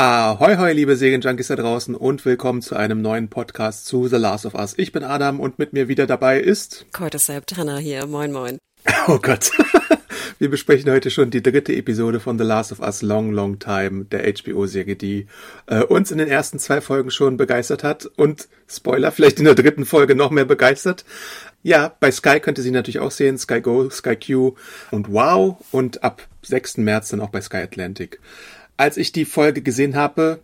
Ahoi, hoi, liebe Serienjunkies da draußen und willkommen zu einem neuen Podcast zu The Last of Us. Ich bin Adam und mit mir wieder dabei ist... Cordyceps, Hannah hier, moin moin. Oh Gott. Wir besprechen heute schon die dritte Episode von The Last of Us Long, Long Time, der HBO-Serie, die äh, uns in den ersten zwei Folgen schon begeistert hat und, Spoiler, vielleicht in der dritten Folge noch mehr begeistert. Ja, bei Sky könnt ihr sie natürlich auch sehen, Sky Go, Sky Q und Wow und ab 6. März dann auch bei Sky Atlantic. Als ich die Folge gesehen habe,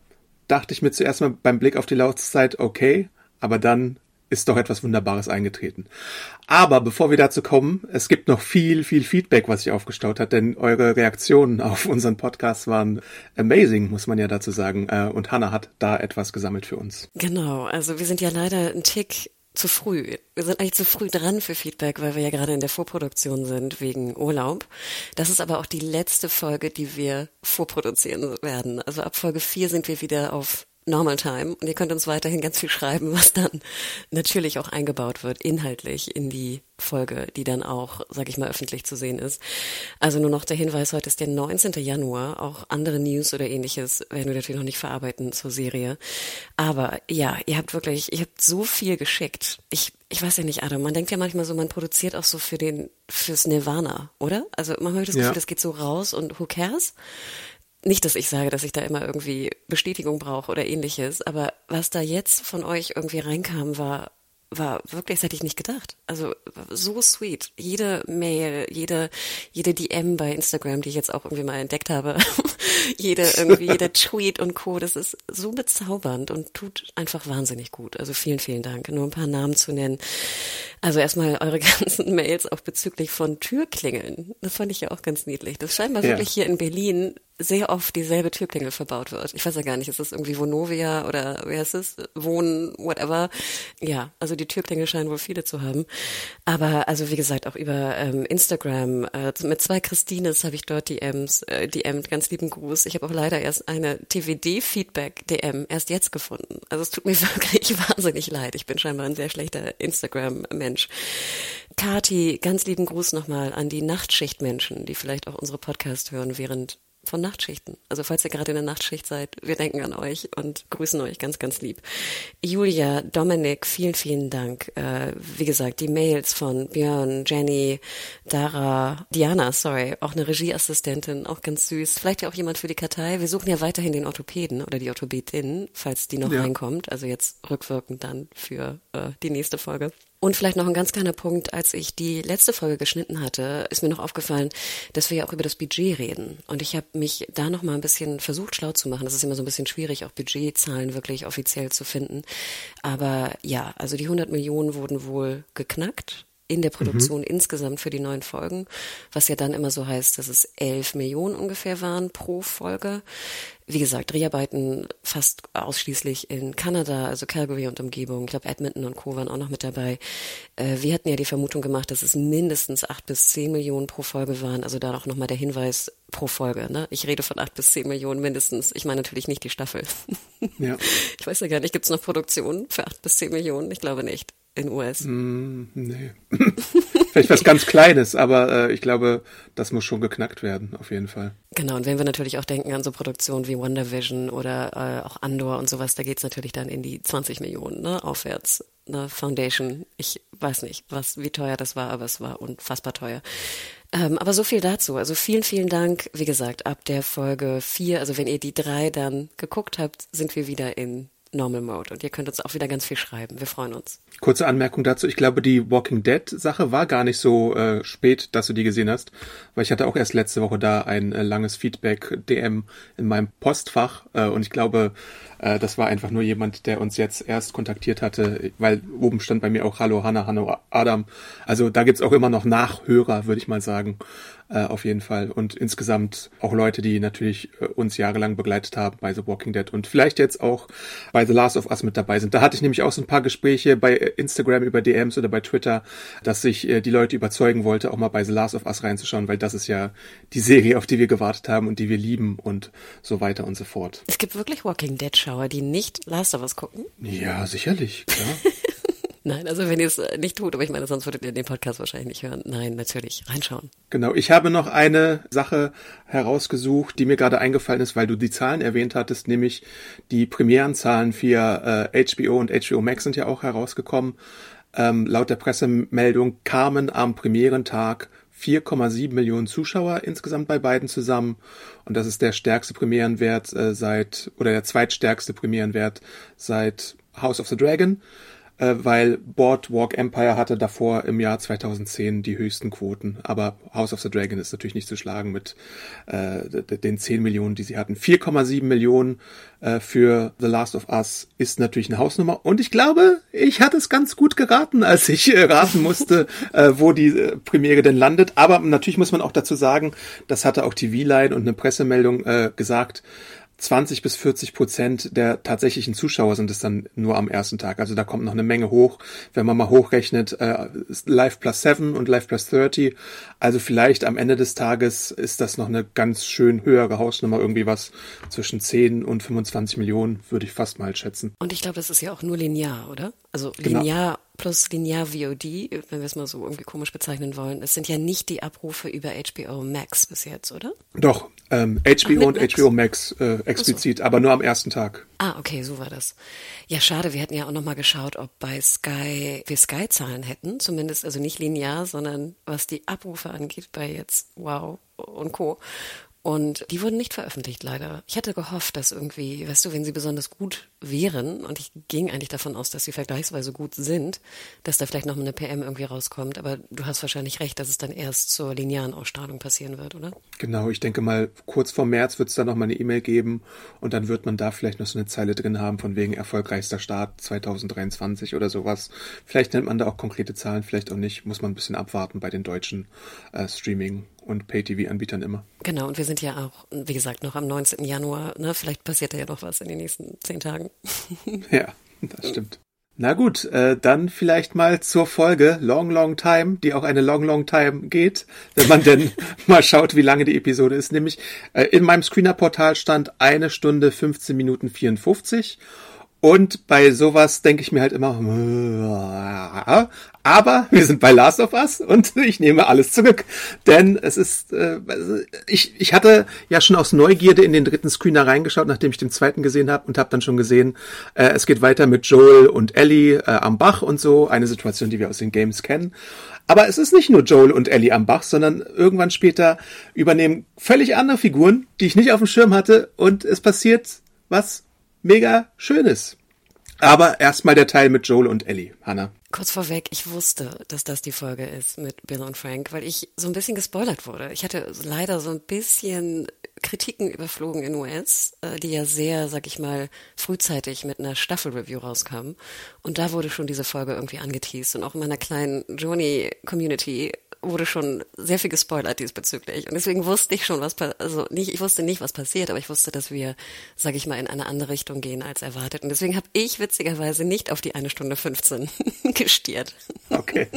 dachte ich mir zuerst mal beim Blick auf die Laufzeit, okay, aber dann ist doch etwas Wunderbares eingetreten. Aber bevor wir dazu kommen, es gibt noch viel, viel Feedback, was sich aufgestaut hat, denn eure Reaktionen auf unseren Podcast waren amazing, muss man ja dazu sagen. Äh, und Hannah hat da etwas gesammelt für uns. Genau, also wir sind ja leider ein Tick zu früh. Wir sind eigentlich zu früh dran für Feedback, weil wir ja gerade in der Vorproduktion sind wegen Urlaub. Das ist aber auch die letzte Folge, die wir vorproduzieren werden. Also ab Folge 4 sind wir wieder auf Normal Time und ihr könnt uns weiterhin ganz viel schreiben, was dann natürlich auch eingebaut wird, inhaltlich in die Folge, die dann auch, sag ich mal, öffentlich zu sehen ist. Also nur noch der Hinweis, heute ist der 19. Januar, auch andere News oder ähnliches werden wir natürlich noch nicht verarbeiten zur Serie. Aber ja, ihr habt wirklich, ihr habt so viel geschickt. Ich, ich weiß ja nicht, Adam, man denkt ja manchmal so, man produziert auch so für den, fürs Nirvana, oder? Also manchmal habe ich das Gefühl, Ja. das geht so raus und who cares? Nicht, dass ich sage, dass ich da immer irgendwie Bestätigung brauche oder ähnliches, aber was da jetzt von euch irgendwie reinkam, war war wirklich, das hätte ich nicht gedacht. Also so sweet. Jede Mail, jede, jede DM bei Instagram, die ich jetzt auch irgendwie mal entdeckt habe, jede irgendwie, jeder Tweet und Co. Das ist so bezaubernd und tut einfach wahnsinnig gut. Also vielen, vielen Dank. Nur ein paar Namen zu nennen. Also erstmal eure ganzen Mails auch bezüglich von Türklingeln. Das fand ich ja auch ganz niedlich. Das scheinbar Ja. wirklich hier in Berlin sehr oft dieselbe Türklingel verbaut wird. Ich weiß ja gar nicht, ist das irgendwie Vonovia oder wer ist es? Wohn, whatever. Ja, also die Türklingel scheinen wohl viele zu haben. Aber also wie gesagt, auch über ähm, Instagram, äh, mit zwei Christines habe ich dort DMs, äh, DM, ganz lieben Gruß. Ich habe auch leider erst eine TVD-Feedback-DM erst jetzt gefunden. Also es tut mir wirklich wahnsinnig leid. Ich bin scheinbar ein sehr schlechter Instagram-Mensch. Kati, ganz lieben Gruß nochmal an die Nachtschichtmenschen, die vielleicht auch unsere Podcast hören während von Nachtschichten. Also falls ihr gerade in der Nachtschicht seid, wir denken an euch und grüßen euch ganz, ganz lieb. Julia, Dominik, vielen, vielen Dank. Äh, wie gesagt, die Mails von Björn, Jenny, Dara, Diana, sorry, auch eine Regieassistentin, auch ganz süß. Vielleicht ja auch jemand für die Kartei. Wir suchen ja weiterhin den Orthopäden oder die Orthopädin, falls die noch Ja. reinkommt. Also jetzt rückwirkend dann für äh, die nächste Folge. Und vielleicht noch ein ganz kleiner Punkt, als ich die letzte Folge geschnitten hatte, ist mir noch aufgefallen, dass wir ja auch über das Budget reden. Und ich habe mich da noch mal ein bisschen versucht, schlau zu machen. Das ist immer so ein bisschen schwierig, auch Budgetzahlen wirklich offiziell zu finden. Aber ja, also die 100 Millionen wurden wohl geknackt in der Produktion insgesamt für die neuen Folgen, was ja dann immer so heißt, dass es 11 Millionen ungefähr waren pro Folge. Wie gesagt, Dreharbeiten fast ausschließlich in Kanada, also Calgary und Umgebung. Ich glaube, Edmonton und Co. waren auch noch mit dabei. Äh, wir hatten ja die Vermutung gemacht, dass es mindestens acht bis zehn Millionen pro Folge waren. Also da auch nochmal der Hinweis pro Folge. Ne? Ich rede von acht bis zehn Millionen mindestens. Ich meine natürlich nicht die Staffel. Ja. Ich weiß ja gar nicht, gibt es noch Produktionen für acht bis zehn Millionen? Ich glaube nicht. In US. Mm, nee. Vielleicht was ganz Kleines, aber äh, ich glaube, das muss schon geknackt werden, auf jeden Fall. Genau, und wenn wir natürlich auch denken an so Produktionen wie WandaVision oder äh, auch Andor und sowas, da geht's natürlich dann in die 20 Millionen, ne, aufwärts. Ne, Foundation, ich weiß nicht, was, wie teuer das war, aber es war unfassbar teuer. Ähm, aber so viel dazu. Also vielen, vielen Dank. Wie gesagt, ab der Folge 4, also wenn ihr die drei dann geguckt habt, sind wir wieder in Normal Mode und ihr könnt uns auch wieder ganz viel schreiben. Wir freuen uns. Kurze Anmerkung dazu. Ich glaube, die Walking Dead Sache war gar nicht so äh, spät, dass du die gesehen hast, weil ich hatte auch erst letzte Woche da ein äh, langes Feedback DM in meinem Postfach äh, und ich glaube, äh, das war einfach nur jemand, der uns jetzt erst kontaktiert hatte, weil oben stand bei mir auch Hallo Hanna, Hallo Adam. Also da gibt's auch immer noch Nachhörer, würde ich mal sagen äh, auf jeden Fall. Und insgesamt auch Leute, die natürlich äh, uns jahrelang begleitet haben bei The Walking Dead und vielleicht jetzt auch bei The Last of Us mit dabei sind. Da hatte ich nämlich auch so ein paar Gespräche bei Instagram über DMs oder bei Twitter, dass ich äh, die Leute überzeugen wollte, auch mal bei The Last of Us reinzuschauen, weil das ist ja die Serie, auf die wir gewartet haben und die wir lieben und so weiter und so fort. Es gibt wirklich Walking Dead-Schauer, die nicht Last of Us gucken? Ja, sicherlich, klar. Nein, also wenn ihr es nicht tut, aber ich meine, sonst würdet ihr den Podcast wahrscheinlich nicht hören. Nein, natürlich, reinschauen. Genau, ich habe noch eine Sache herausgesucht, die mir gerade eingefallen ist, weil du die Zahlen erwähnt hattest, nämlich die Premierenzahlen für äh, HBO und HBO Max sind ja auch herausgekommen. Ähm, laut der Pressemeldung kamen am Premierentag 4,7 Millionen Zuschauer insgesamt bei beiden zusammen. Und das ist der stärkste Premierenwert äh, seit, oder der zweitstärkste Premierenwert seit House of the Dragon äh, weil Boardwalk Empire hatte davor im Jahr 2010 die höchsten Quoten. Aber House of the Dragon ist natürlich nicht zu schlagen mit äh, den 10 Millionen, die sie hatten. 4,7 Millionen äh, für The Last of Us ist natürlich eine Hausnummer. Und ich glaube, ich hatte es ganz gut geraten, als ich äh, raten musste, äh, wo die äh, Premiere denn landet. Aber natürlich muss man auch dazu sagen, das hatte auch TV-Line und eine Pressemeldung äh, gesagt, 20 bis 40 Prozent der tatsächlichen Zuschauer sind es dann nur am ersten Tag. Also da kommt noch eine Menge hoch. Wenn man mal hochrechnet, äh, Live plus 7 und Live plus 30. Also vielleicht am Ende des Tages ist das noch eine ganz schön höhere Hausnummer. Irgendwie was zwischen 10 und 25 Millionen, würde ich fast mal schätzen. Und ich glaube, das ist ja auch nur linear, oder? Also genau. linear genau plus linear VOD, wenn wir es mal so irgendwie komisch bezeichnen wollen, es sind ja nicht die Abrufe über HBO Max bis jetzt, oder? Doch, ähm, HBO Ach, und Max? HBO Max äh, explizit, so. aber nur am ersten Tag. Ah, okay, so war das. Ja, schade, wir hätten ja auch nochmal geschaut, ob bei Sky wir Sky-Zahlen hätten, zumindest also nicht linear, sondern was die Abrufe angeht bei jetzt Wow und Co. Und die wurden nicht veröffentlicht, leider. Ich hatte gehofft, dass irgendwie, weißt du, wenn sie besonders gut wären, und ich ging eigentlich davon aus, dass sie vergleichsweise gut sind, dass da vielleicht noch eine PM irgendwie rauskommt. Aber du hast wahrscheinlich recht, dass es dann erst zur linearen Ausstrahlung passieren wird, oder? Genau, ich denke mal, kurz vor März wird es dann nochmal eine E-Mail geben und dann wird man da vielleicht noch so eine Zeile drin haben, von wegen erfolgreichster Start 2023 oder sowas. Vielleicht nennt man da auch konkrete Zahlen, vielleicht auch nicht. Muss man ein bisschen abwarten bei den deutschen äh, Streaming- und Pay-TV-Anbietern immer. Genau, und wir sind ja auch, wie gesagt, noch am 19. Januar. Ne? Vielleicht passiert da ja noch was in den nächsten zehn Tagen. ja, das stimmt. Na gut, äh, dann vielleicht mal zur Folge Long Long Time, die auch eine Long Long Time geht, wenn man denn mal schaut, wie lange die Episode ist. Nämlich äh, in meinem Screener-Portal stand eine Stunde 15 Minuten 54 und bei sowas denke ich mir halt immer, aber wir sind bei Last of Us und ich nehme alles zurück. Denn es ist, äh, ich, ich hatte ja schon aus Neugierde in den dritten Screener reingeschaut, nachdem ich den zweiten gesehen habe und habe dann schon gesehen, äh, es geht weiter mit Joel und Ellie äh, am Bach und so. Eine Situation, die wir aus den Games kennen. Aber es ist nicht nur Joel und Ellie am Bach, sondern irgendwann später übernehmen völlig andere Figuren, die ich nicht auf dem Schirm hatte und es passiert was mega Schönes. Aber erstmal der Teil mit Joel und Ellie, Hannah. Kurz vorweg, ich wusste, dass das die Folge ist mit Bill und Frank, weil ich so ein bisschen gespoilert wurde. Ich hatte leider so ein bisschen Kritiken überflogen in US, äh, die ja sehr, sag ich mal, frühzeitig mit einer Staffelreview rauskamen. Und da wurde schon diese Folge irgendwie angeteased. Und auch in meiner kleinen Joni-Community wurde schon sehr viel gespoilert diesbezüglich. Und deswegen wusste ich schon, was, also nicht, ich wusste nicht, was passiert, aber ich wusste, dass wir, sag ich mal, in eine andere Richtung gehen als erwartet. Und deswegen habe ich witzigerweise nicht auf die eine Stunde 15 gestiert. Okay.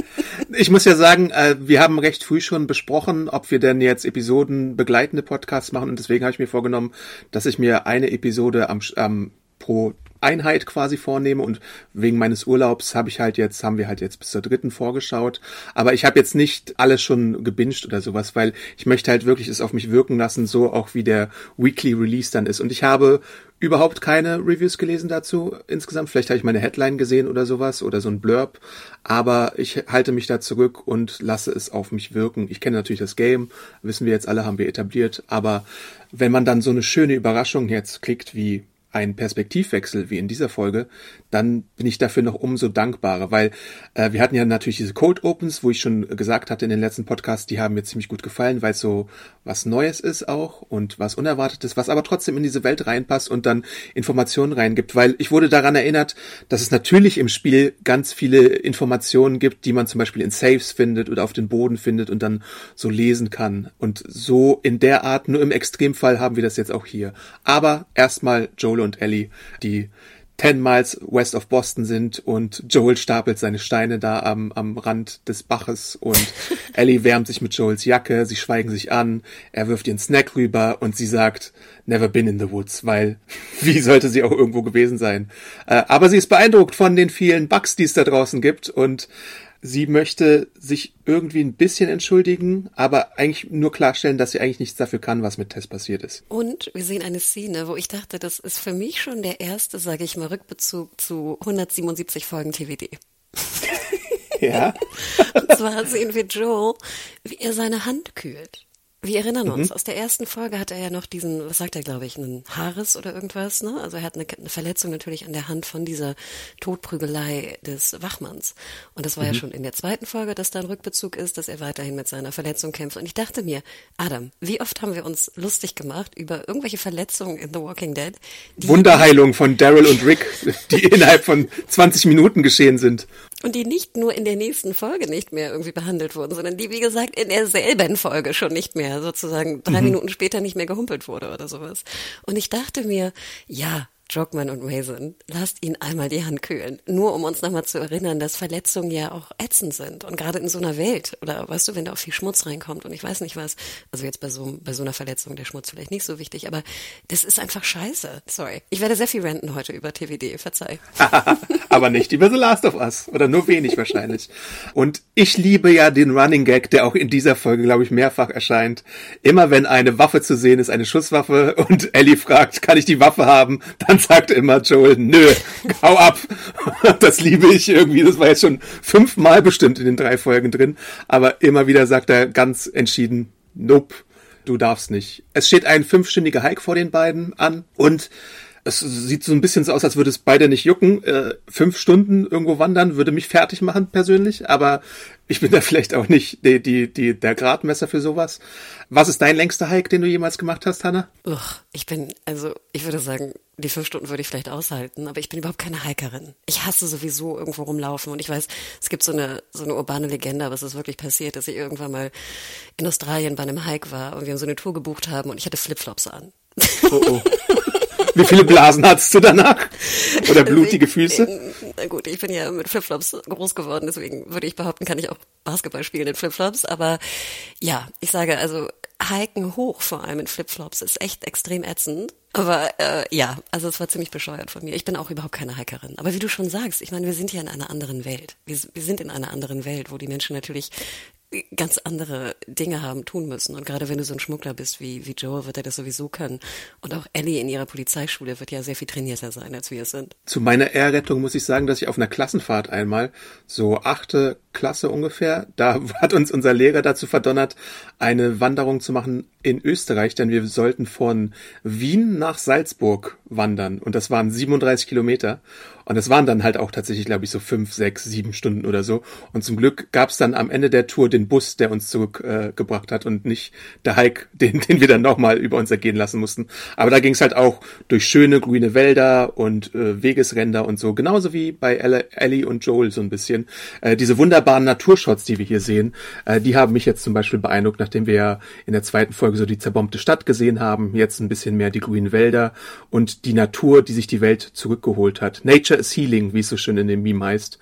Ich muss ja sagen, äh, wir haben recht früh schon besprochen, ob wir denn jetzt Episoden begleitende Podcasts machen. Und deswegen habe ich mir vorgenommen, dass ich mir eine Episode am, am pro Einheit quasi vornehme und wegen meines Urlaubs habe ich halt jetzt, haben wir halt jetzt bis zur dritten vorgeschaut. Aber ich habe jetzt nicht alles schon gebinged oder sowas, weil ich möchte halt wirklich es auf mich wirken lassen, so auch wie der Weekly Release dann ist. Und ich habe überhaupt keine Reviews gelesen dazu insgesamt. Vielleicht habe ich meine Headline gesehen oder sowas oder so ein Blurb. Aber ich halte mich da zurück und lasse es auf mich wirken. Ich kenne natürlich das Game, wissen wir jetzt alle, haben wir etabliert. Aber wenn man dann so eine schöne Überraschung jetzt kriegt wie ein Perspektivwechsel wie in dieser Folge, dann bin ich dafür noch umso dankbarer, weil äh, wir hatten ja natürlich diese Cold Opens, wo ich schon gesagt hatte in den letzten Podcasts, die haben mir ziemlich gut gefallen, weil es so was Neues ist auch und was Unerwartetes, was aber trotzdem in diese Welt reinpasst und dann Informationen reingibt, weil ich wurde daran erinnert, dass es natürlich im Spiel ganz viele Informationen gibt, die man zum Beispiel in Saves findet oder auf den Boden findet und dann so lesen kann und so in der Art, nur im Extremfall haben wir das jetzt auch hier. Aber erstmal Joel und Ellie, die 10 Miles west of Boston sind und Joel stapelt seine Steine da am, am Rand des Baches und Ellie wärmt sich mit Joels Jacke, sie schweigen sich an, er wirft ihren Snack rüber und sie sagt, never been in the woods, weil wie sollte sie auch irgendwo gewesen sein? Äh, aber sie ist beeindruckt von den vielen Bugs, die es da draußen gibt und Sie möchte sich irgendwie ein bisschen entschuldigen, aber eigentlich nur klarstellen, dass sie eigentlich nichts dafür kann, was mit Tess passiert ist. Und wir sehen eine Szene, wo ich dachte, das ist für mich schon der erste, sage ich mal, Rückbezug zu 177 Folgen TVD. Ja. Und zwar sehen wir Joel, wie er seine Hand kühlt. Wir erinnern uns, mhm. aus der ersten Folge hat er ja noch diesen, was sagt er, glaube ich, einen Haares oder irgendwas, ne? Also er hat eine, eine, Verletzung natürlich an der Hand von dieser Todprügelei des Wachmanns. Und das war mhm. ja schon in der zweiten Folge, dass da ein Rückbezug ist, dass er weiterhin mit seiner Verletzung kämpft. Und ich dachte mir, Adam, wie oft haben wir uns lustig gemacht über irgendwelche Verletzungen in The Walking Dead? Wunderheilung von Daryl und Rick, die innerhalb von 20 Minuten geschehen sind. Und die nicht nur in der nächsten Folge nicht mehr irgendwie behandelt wurden, sondern die, wie gesagt, in derselben Folge schon nicht mehr, sozusagen drei mhm. Minuten später nicht mehr gehumpelt wurde oder sowas. Und ich dachte mir, ja, Jogman und Mason, lasst ihn einmal die Hand kühlen. Nur um uns nochmal zu erinnern, dass Verletzungen ja auch ätzend sind. Und gerade in so einer Welt, oder weißt du, wenn da auch viel Schmutz reinkommt und ich weiß nicht was, also jetzt bei so, bei so einer Verletzung der Schmutz vielleicht nicht so wichtig, aber das ist einfach scheiße. Sorry. Ich werde sehr viel renten heute über TVD, verzeih. aber nicht über The Last of Us. Oder nur wenig wahrscheinlich. Und ich liebe ja den Running Gag, der auch in dieser Folge, glaube ich, mehrfach erscheint. Immer wenn eine Waffe zu sehen ist, eine Schusswaffe, und Ellie fragt, kann ich die Waffe haben, dann dann sagt immer Joel, nö, hau ab. Das liebe ich irgendwie. Das war jetzt schon fünfmal bestimmt in den drei Folgen drin. Aber immer wieder sagt er ganz entschieden, nope, du darfst nicht. Es steht ein fünfstündiger Hike vor den beiden an und es sieht so ein bisschen so aus, als würde es beide nicht jucken. Äh, fünf Stunden irgendwo wandern würde mich fertig machen persönlich, aber ich bin da vielleicht auch nicht die, die, die, der Gradmesser für sowas. Was ist dein längster Hike, den du jemals gemacht hast, Hanna? Uch, ich bin, also ich würde sagen, die fünf Stunden würde ich vielleicht aushalten, aber ich bin überhaupt keine Hikerin. Ich hasse sowieso irgendwo rumlaufen und ich weiß, es gibt so eine, so eine urbane Legende, aber es ist wirklich passiert, dass ich irgendwann mal in Australien bei einem Hike war und wir so eine Tour gebucht haben und ich hatte Flipflops an. Oh, oh. Wie viele Blasen hattest du danach? Oder blutige Füße? Na gut, ich bin ja mit Flipflops groß geworden, deswegen würde ich behaupten, kann ich auch Basketball spielen in Flipflops. Aber ja, ich sage also, Hiken hoch vor allem in Flipflops ist echt extrem ätzend. Aber äh, ja, also es war ziemlich bescheuert von mir. Ich bin auch überhaupt keine Hikerin. Aber wie du schon sagst, ich meine, wir sind ja in einer anderen Welt. Wir, wir sind in einer anderen Welt, wo die Menschen natürlich ganz andere Dinge haben tun müssen. Und gerade wenn du so ein Schmuggler bist wie, wie Joe, wird er das sowieso können. Und auch Ellie in ihrer Polizeischule wird ja sehr viel trainierter sein, als wir es sind. Zu meiner Ehrrettung muss ich sagen, dass ich auf einer Klassenfahrt einmal, so achte Klasse ungefähr, da hat uns unser Lehrer dazu verdonnert, eine Wanderung zu machen in Österreich, denn wir sollten von Wien nach Salzburg wandern. Und das waren 37 Kilometer. Und es waren dann halt auch tatsächlich, glaube ich, so fünf, sechs, sieben Stunden oder so. Und zum Glück gab es dann am Ende der Tour den Bus, der uns zurückgebracht äh, hat und nicht der Hike, den, den wir dann nochmal über uns ergehen lassen mussten. Aber da ging es halt auch durch schöne grüne Wälder und äh, Wegesränder und so. Genauso wie bei Ellie und Joel so ein bisschen. Äh, diese wunderbaren Naturshots, die wir hier sehen, äh, die haben mich jetzt zum Beispiel beeindruckt, nachdem wir ja in der zweiten Folge so die zerbombte Stadt gesehen haben. Jetzt ein bisschen mehr die grünen Wälder und die Natur, die sich die Welt zurückgeholt hat. Nature is Healing, wie es so schön in dem Meme heißt.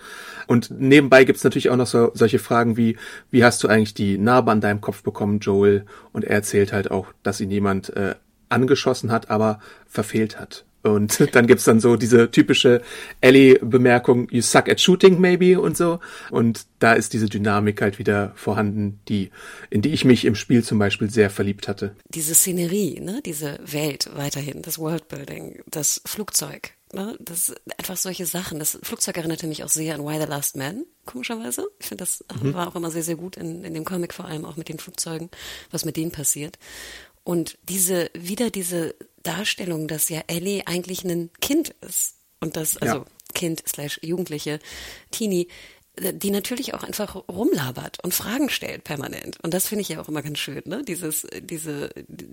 Und nebenbei gibt's natürlich auch noch so, solche Fragen wie, wie hast du eigentlich die Narbe an deinem Kopf bekommen, Joel? Und er erzählt halt auch, dass ihn jemand äh, angeschossen hat, aber verfehlt hat. Und dann gibt's dann so diese typische Ellie-Bemerkung, you suck at shooting maybe und so. Und da ist diese Dynamik halt wieder vorhanden, die, in die ich mich im Spiel zum Beispiel sehr verliebt hatte. Diese Szenerie, ne, diese Welt weiterhin, das Worldbuilding, das Flugzeug, Ne? Das einfach solche Sachen. Das Flugzeug erinnerte mich auch sehr an Why the Last Man, komischerweise. Ich finde, das mhm. war auch immer sehr, sehr gut in, in dem Comic, vor allem auch mit den Flugzeugen, was mit denen passiert. Und diese, wieder diese Darstellung, dass ja Ellie eigentlich ein Kind ist. Und das, also Ja. Kind slash Jugendliche, Teenie, die natürlich auch einfach rumlabert und Fragen stellt permanent. Und das finde ich ja auch immer ganz schön, ne? Dieses, diese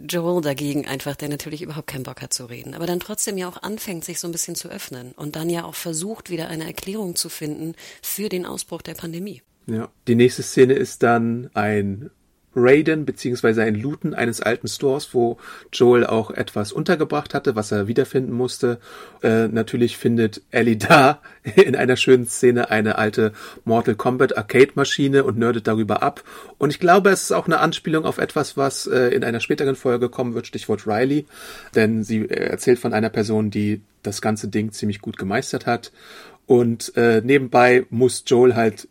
Joel dagegen einfach, der natürlich überhaupt keinen Bock hat zu reden, aber dann trotzdem ja auch anfängt, sich so ein bisschen zu öffnen und dann ja auch versucht, wieder eine Erklärung zu finden für den Ausbruch der Pandemie. Ja. Die nächste Szene ist dann ein Raiden beziehungsweise ein Looten eines alten Stores, wo Joel auch etwas untergebracht hatte, was er wiederfinden musste. Äh, natürlich findet Ellie da in einer schönen Szene eine alte Mortal Kombat Arcade Maschine und nerdet darüber ab. Und ich glaube, es ist auch eine Anspielung auf etwas, was äh, in einer späteren Folge kommen wird, Stichwort Riley. Denn sie äh, erzählt von einer Person, die das ganze Ding ziemlich gut gemeistert hat. Und äh, nebenbei muss Joel halt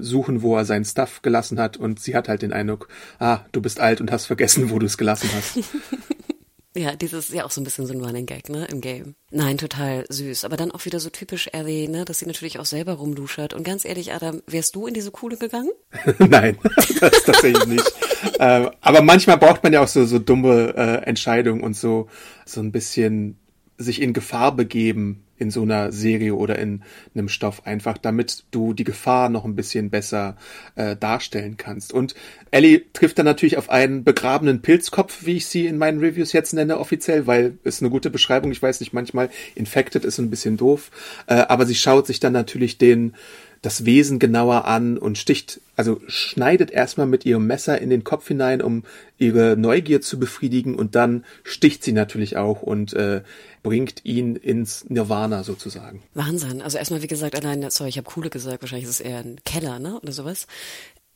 suchen, wo er seinen Stuff gelassen hat und sie hat halt den Eindruck, ah, du bist alt und hast vergessen, wo du es gelassen hast. Ja, dieses ist ja auch so ein bisschen so ein Running Gag, ne, im Game. Nein, total süß. Aber dann auch wieder so typisch Ellie, ne, dass sie natürlich auch selber rumluschert. Und ganz ehrlich, Adam, wärst du in diese Kuhle gegangen? Nein, das tatsächlich nicht. äh, aber manchmal braucht man ja auch so, so dumme äh, Entscheidungen und so, so ein bisschen sich in Gefahr begeben in so einer Serie oder in einem Stoff einfach, damit du die Gefahr noch ein bisschen besser äh, darstellen kannst. Und Ellie trifft dann natürlich auf einen begrabenen Pilzkopf, wie ich sie in meinen Reviews jetzt nenne offiziell, weil ist eine gute Beschreibung. Ich weiß nicht, manchmal infected ist ein bisschen doof, äh, aber sie schaut sich dann natürlich den das Wesen genauer an und sticht, also schneidet erstmal mit ihrem Messer in den Kopf hinein, um ihre Neugier zu befriedigen und dann sticht sie natürlich auch und äh, bringt ihn ins Nirvana sozusagen. Wahnsinn. Also erstmal, wie gesagt, allein, sorry, ich habe Kuhle gesagt, wahrscheinlich ist es eher ein Keller, ne? Oder sowas.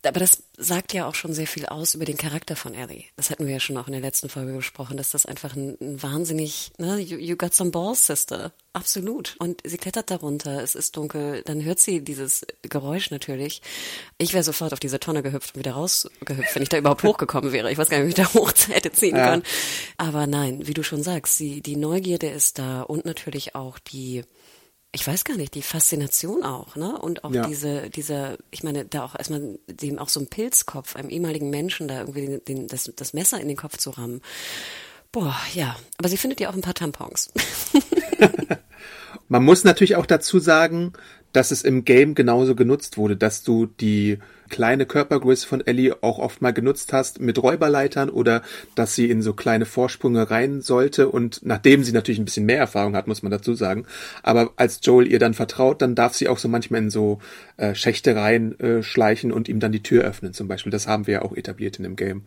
Aber das sagt ja auch schon sehr viel aus über den Charakter von Ellie. Das hatten wir ja schon auch in der letzten Folge besprochen, dass das einfach ein, ein wahnsinnig, ne, you, you got some balls, Sister. Absolut. Und sie klettert darunter, es ist dunkel, dann hört sie dieses Geräusch natürlich. Ich wäre sofort auf diese Tonne gehüpft und wieder rausgehüpft, wenn ich da überhaupt hochgekommen wäre. Ich weiß gar nicht, wie ich da hoch hätte ziehen Ja. können. Aber nein, wie du schon sagst, sie, die Neugierde ist da und natürlich auch die, ich weiß gar nicht, die Faszination auch, ne? Und auch Ja. diese, dieser, ich meine, da auch erstmal dem auch so ein Pilzkopf, einem ehemaligen Menschen da irgendwie den, den, das, das Messer in den Kopf zu rammen. Boah, ja. Aber sie findet ja auch ein paar Tampons. Man muss natürlich auch dazu sagen, dass es im Game genauso genutzt wurde, dass du die kleine Körpergröße von Ellie auch oft mal genutzt hast mit Räuberleitern oder dass sie in so kleine Vorsprünge rein sollte und nachdem sie natürlich ein bisschen mehr Erfahrung hat, muss man dazu sagen, aber als Joel ihr dann vertraut, dann darf sie auch so manchmal in so äh, Schächte rein äh, schleichen und ihm dann die Tür öffnen zum Beispiel. Das haben wir ja auch etabliert in dem Game.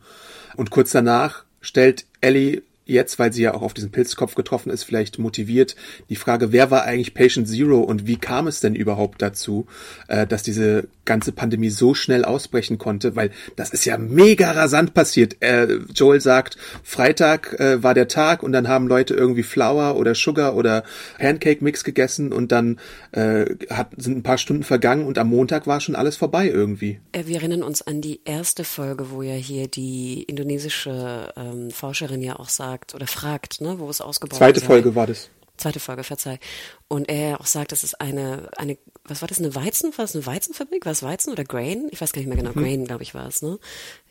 Und kurz danach stellt Ellie jetzt, weil sie ja auch auf diesen Pilzkopf getroffen ist, vielleicht motiviert, die Frage, wer war eigentlich Patient Zero und wie kam es denn überhaupt dazu, äh, dass diese ganze Pandemie so schnell ausbrechen konnte, weil das ist ja mega rasant passiert. Äh, Joel sagt, Freitag äh, war der Tag und dann haben Leute irgendwie Flour oder Sugar oder Pancake Mix gegessen und dann äh, hat, sind ein paar Stunden vergangen und am Montag war schon alles vorbei irgendwie. Äh, Wir erinnern uns an die erste Folge, wo ja hier die indonesische ähm, Forscherin ja auch sagt oder fragt, ne, wo es ausgebaut Zweite sei. Folge war das. Zweite Folge, verzeih. Und er auch sagt, das ist eine, eine, was war das, eine Weizen, war das eine Weizenfabrik? War es Weizen oder Grain? Ich weiß gar nicht mehr genau. Grain, glaube ich, war es, ne?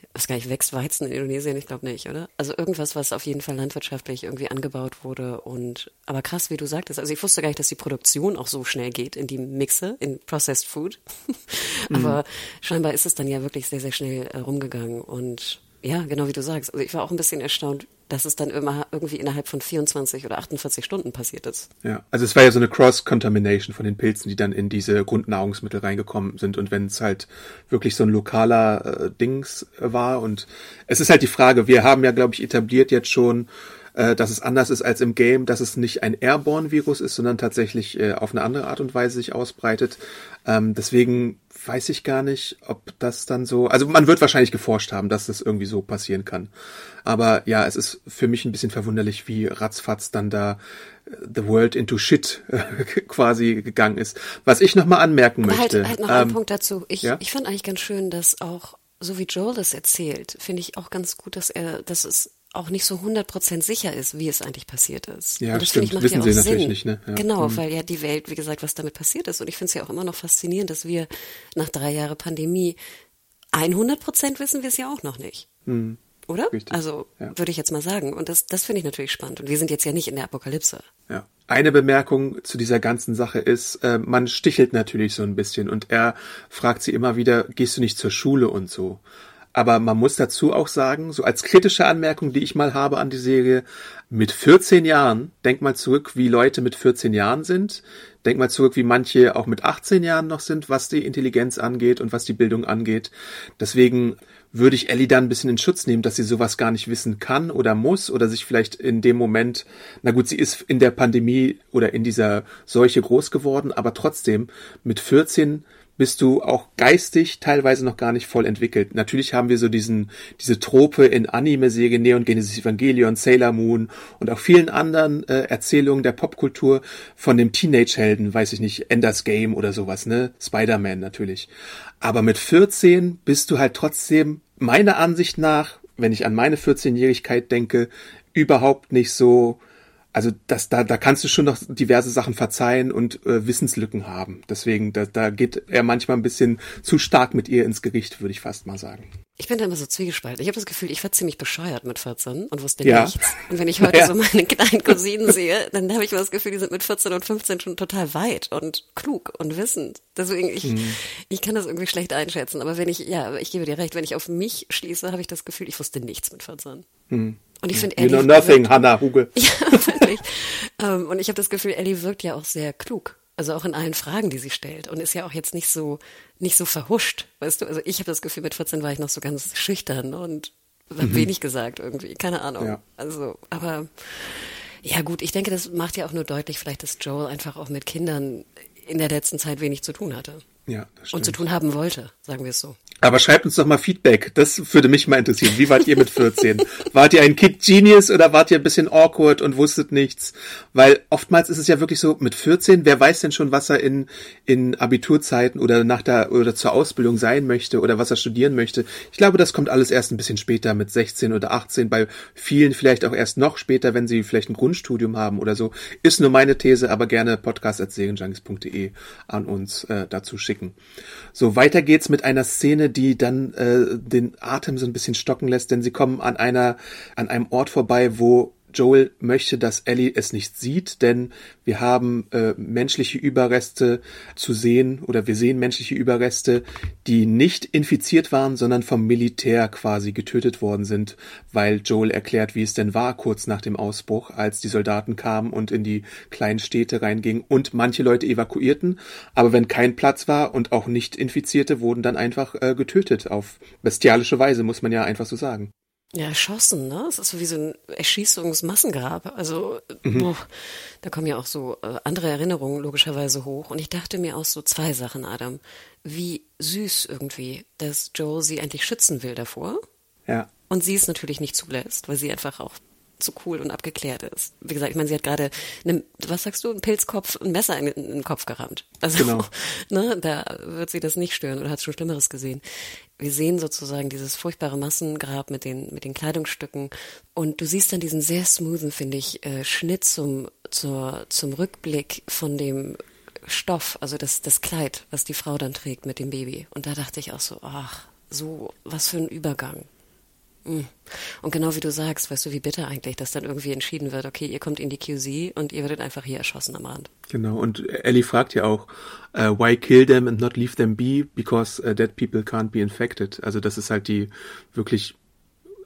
Ich weiß gar nicht, wächst Weizen in Indonesien? Ich glaube nicht, oder? Also irgendwas, was auf jeden Fall landwirtschaftlich irgendwie angebaut wurde und, aber krass, wie du sagtest. Also ich wusste gar nicht, dass die Produktion auch so schnell geht in die Mixe, in Processed Food. aber scheinbar ist es dann ja wirklich sehr, sehr schnell äh, rumgegangen und ja, genau wie du sagst. Also ich war auch ein bisschen erstaunt, dass es dann immer irgendwie innerhalb von 24 oder 48 Stunden passiert ist. Ja, also es war ja so eine Cross-Contamination von den Pilzen, die dann in diese Grundnahrungsmittel reingekommen sind. Und wenn es halt wirklich so ein lokaler äh, Dings war und es ist halt die Frage, wir haben ja, glaube ich, etabliert jetzt schon, äh, dass es anders ist als im Game, dass es nicht ein Airborne-Virus ist, sondern tatsächlich äh, auf eine andere Art und Weise sich ausbreitet. Ähm, deswegen weiß ich gar nicht, ob das dann so, also man wird wahrscheinlich geforscht haben, dass das irgendwie so passieren kann. Aber ja, es ist für mich ein bisschen verwunderlich, wie ratzfatz dann da äh, The World into Shit äh, quasi gegangen ist. Was ich nochmal anmerken Aber möchte. halt, halt noch einen ähm, Punkt dazu. Ich, ja? ich fand eigentlich ganz schön, dass auch, so wie Joel das erzählt, finde ich auch ganz gut, dass er, dass es auch nicht so 100% sicher ist, wie es eigentlich passiert ist. Ja, und das stimmt. finde ich macht Wissen ja auch sie natürlich Sinn. nicht, ne? Ja. Genau, Mhm. weil ja die Welt, wie gesagt, was damit passiert ist. Und ich finde es ja auch immer noch faszinierend, dass wir nach drei Jahren Pandemie 100% wissen wir es ja auch noch nicht. oder? Richtig, Also ja. würde ich jetzt mal sagen. Und das, das finde ich natürlich spannend. Und wir sind jetzt ja nicht in der Apokalypse. Ja. Eine Bemerkung zu dieser ganzen Sache ist, äh, man stichelt natürlich so ein bisschen und er fragt sie immer wieder, gehst du nicht zur Schule und so. Aber man muss dazu auch sagen, so als kritische Anmerkung, die ich mal habe an die Serie, mit 14 Jahren, denk mal zurück, wie Leute mit 14 Jahren sind. Denk mal zurück, wie manche auch mit 18 Jahren noch sind, was die Intelligenz angeht und was die Bildung angeht. Deswegen würde ich Ellie dann ein bisschen in Schutz nehmen, dass sie sowas gar nicht wissen kann oder muss oder sich vielleicht in dem Moment, na gut, sie ist in der Pandemie oder in dieser Seuche groß geworden, aber trotzdem mit 14 bist du auch geistig teilweise noch gar nicht voll entwickelt. Natürlich haben wir so diesen, diese Trope in Anime-Serien, Neon Genesis Evangelion, Sailor Moon und auch vielen anderen äh, Erzählungen der Popkultur von dem Teenage-Helden, weiß ich nicht, Enders Game oder sowas, ne? Spider-Man natürlich. Aber mit 14 bist du halt trotzdem, meiner Ansicht nach, wenn ich an meine 14-Jährigkeit denke, überhaupt nicht so also das, da, da kannst du schon noch diverse Sachen verzeihen und äh, Wissenslücken haben. Deswegen, da, da geht er manchmal ein bisschen zu stark mit ihr ins Gericht, würde ich fast mal sagen. Ich bin da immer so zwiegespalten. Ich habe das Gefühl, ich war ziemlich bescheuert mit 14 und wusste Ja. nichts. Und wenn ich heute Ja. so meine kleinen Cousinen sehe, dann habe ich immer das Gefühl, die sind mit 14 und 15 schon total weit und klug und wissend. Deswegen, ich, Mhm. ich kann das irgendwie schlecht einschätzen. Aber wenn ich, ja, ich gebe dir recht, wenn ich auf mich schließe, habe ich das Gefühl, ich wusste nichts mit 14. Und ich finde, Mhm. You know Ellie nothing, wirkt- Hannah Huge. Ja, wirklich. ähm, und ich habe das Gefühl, Ellie wirkt ja auch sehr klug. Also auch in allen Fragen, die sie stellt. Und ist ja auch jetzt nicht so, nicht so verhuscht. Weißt du, also ich habe das Gefühl, mit 14 war ich noch so ganz schüchtern und habe wenig gesagt irgendwie. Keine Ahnung. Ja. Also, aber ja gut, ich denke, das macht ja auch nur deutlich, vielleicht, dass Joel einfach auch mit Kindern in der letzten Zeit wenig zu tun hatte. Ja, das Und zu tun haben wollte, sagen wir es so. Aber schreibt uns doch mal Feedback. Das würde mich mal interessieren. Wie wart ihr mit 14? wart ihr ein Kid Genius oder wart ihr ein bisschen awkward und wusstet nichts? Weil oftmals ist es ja wirklich so, mit 14, wer weiß denn schon, was er in, in Abiturzeiten oder nach der, oder zur Ausbildung sein möchte oder was er studieren möchte. Ich glaube, das kommt alles erst ein bisschen später mit 16 oder 18. Bei vielen vielleicht auch erst noch später, wenn sie vielleicht ein Grundstudium haben oder so. Ist nur meine These, aber gerne podcast.serienjunkies.de an uns äh, dazu schicken. So, weiter geht's mit einer Szene, die dann äh, den Atem so ein bisschen stocken lässt, denn sie kommen an einer, an einem Ort vorbei, wo Joel möchte, dass Ellie es nicht sieht, denn wir haben äh, menschliche Überreste zu sehen oder wir sehen menschliche Überreste, die nicht infiziert waren, sondern vom Militär quasi getötet worden sind, weil Joel erklärt, wie es denn war kurz nach dem Ausbruch, als die Soldaten kamen und in die kleinen Städte reingingen und manche Leute evakuierten, aber wenn kein Platz war und auch nicht Infizierte wurden dann einfach äh, getötet auf bestialische Weise, muss man ja einfach so sagen. Ja, erschossen, ne? Es ist so wie so ein Erschießungsmassengrab. Also, boah, da kommen ja auch so äh, andere Erinnerungen logischerweise hoch. Und ich dachte mir auch so zwei Sachen, Adam. Wie süß irgendwie, dass Joel sie eigentlich schützen will davor. Ja. Und sie es natürlich nicht zulässt, weil sie einfach auch zu cool und abgeklärt ist. Wie gesagt, ich meine, sie hat gerade, eine, was sagst du, einen Pilzkopf, ein Messer in, in den Kopf gerammt. Also, Genau. ne, da wird sie das nicht stören oder hat schon Schlimmeres gesehen. Wir sehen sozusagen dieses furchtbare Massengrab mit den, mit den Kleidungsstücken und du siehst dann diesen sehr smoothen, finde ich, äh, Schnitt zum, zur, zum Rückblick von dem Stoff, also das, das Kleid, was die Frau dann trägt mit dem Baby. Und da dachte ich auch so, ach, so, was für ein Übergang. Mm. Und genau wie du sagst, weißt du, wie bitter eigentlich, dass dann irgendwie entschieden wird, okay, ihr kommt in die QZ und ihr werdet einfach hier erschossen am Rand. Genau, und Ellie fragt ja auch, äh, why kill them and not leave them be, because uh, dead people can't be infected. Also das ist halt die wirklich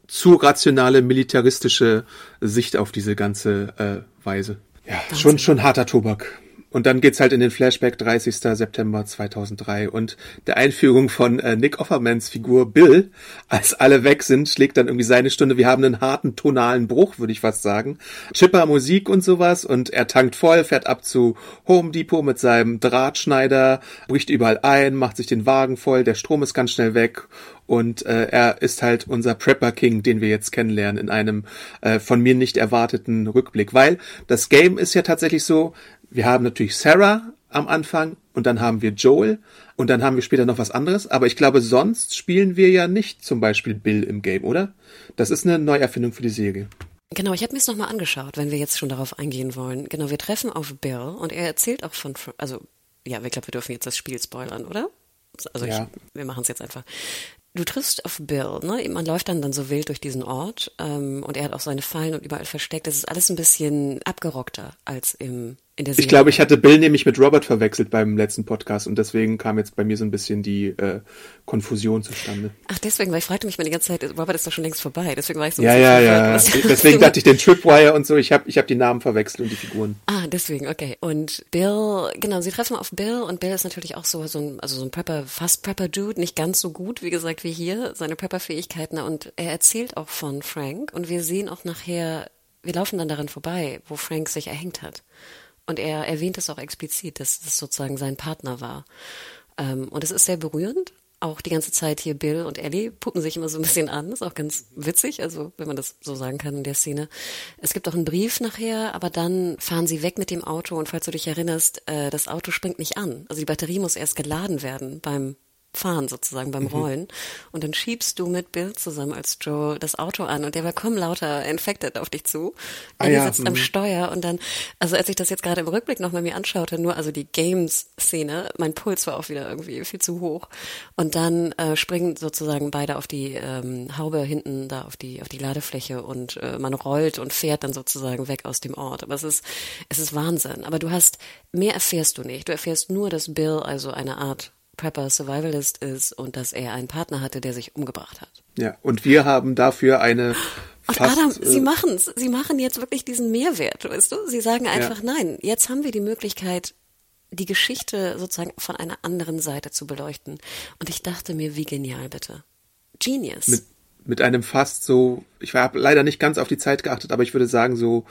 zu rationale, militaristische Sicht auf diese ganze äh, Weise. Ja, schon, schon harter Tobak. Und dann geht's halt in den Flashback 30. September 2003 und der Einführung von äh, Nick Offermans Figur Bill, als alle weg sind, schlägt dann irgendwie seine Stunde. Wir haben einen harten tonalen Bruch, würde ich fast sagen. Chipper Musik und sowas und er tankt voll, fährt ab zu Home Depot mit seinem Drahtschneider, bricht überall ein, macht sich den Wagen voll, der Strom ist ganz schnell weg und äh, er ist halt unser Prepper King, den wir jetzt kennenlernen in einem äh, von mir nicht erwarteten Rückblick, weil das Game ist ja tatsächlich so, wir haben natürlich Sarah am Anfang und dann haben wir Joel und dann haben wir später noch was anderes, aber ich glaube, sonst spielen wir ja nicht zum Beispiel Bill im Game, oder? Das ist eine Neuerfindung für die Serie. Genau, ich habe mir es nochmal angeschaut, wenn wir jetzt schon darauf eingehen wollen. Genau, wir treffen auf Bill und er erzählt auch von, also, ja, ich glaube, wir dürfen jetzt das Spiel spoilern, oder? Also Ja. ich, wir machen es jetzt einfach. du triffst auf Bill, ne? Man läuft dann dann so wild durch diesen Ort ähm, und er hat auch seine Fallen und überall versteckt. Das ist alles ein bisschen abgerockter als im. Ich glaube, ich hatte Bill nämlich mit Robert verwechselt beim letzten Podcast und deswegen kam jetzt bei mir so ein bisschen die äh, Konfusion zustande. Ach, deswegen, weil ich fragte mich mal die ganze Zeit, Robert ist doch schon längst vorbei, deswegen war ich so ein Ja, ja, ja. Deswegen dachte ich den Tripwire und so, ich habe ich hab die Namen verwechselt und die Figuren. Ah, deswegen, okay. Und Bill, genau, sie treffen auf Bill und Bill ist natürlich auch so, so ein, also so ein Prepper, fast Prepper-Dude, nicht ganz so gut, wie gesagt, wie hier, seine Prepper-Fähigkeiten und er erzählt auch von Frank und wir sehen auch nachher, wir laufen dann daran vorbei, wo Frank sich erhängt hat. Und er erwähnt es auch explizit, dass das sozusagen sein Partner war. Ähm, und es ist sehr berührend. Auch die ganze Zeit hier Bill und Ellie pucken sich immer so ein bisschen an. Ist auch ganz witzig, also wenn man das so sagen kann in der Szene. Es gibt auch einen Brief nachher, aber dann fahren sie weg mit dem Auto und falls du dich erinnerst, äh, das Auto springt nicht an. Also die Batterie muss erst geladen werden beim Fahren sozusagen beim mhm. Rollen. Und dann schiebst du mit Bill zusammen als Joe das Auto an und der war kaum lauter infected auf dich zu. Er ah, ja. sitzt am mhm. Steuer und dann, also als ich das jetzt gerade im Rückblick noch mal mir anschaute, nur also die Games-Szene, mein Puls war auch wieder irgendwie viel zu hoch. Und dann äh, springen sozusagen beide auf die ähm, Haube hinten da auf die auf die Ladefläche und äh, man rollt und fährt dann sozusagen weg aus dem Ort. Aber es ist es ist Wahnsinn. Aber du hast mehr erfährst du nicht. Du erfährst nur, dass Bill also eine Art Prepper Survivalist ist und dass er einen Partner hatte, der sich umgebracht hat. Ja, und wir haben dafür eine und Fast, Adam, Sie äh, machen's. Sie machen jetzt wirklich diesen Mehrwert, weißt du? Sie sagen einfach, ja. nein, jetzt haben wir die Möglichkeit, die Geschichte sozusagen von einer anderen Seite zu beleuchten. Und ich dachte mir, wie genial bitte. Genius. Mit, mit einem fast so ich habe leider nicht ganz auf die Zeit geachtet, aber ich würde sagen, so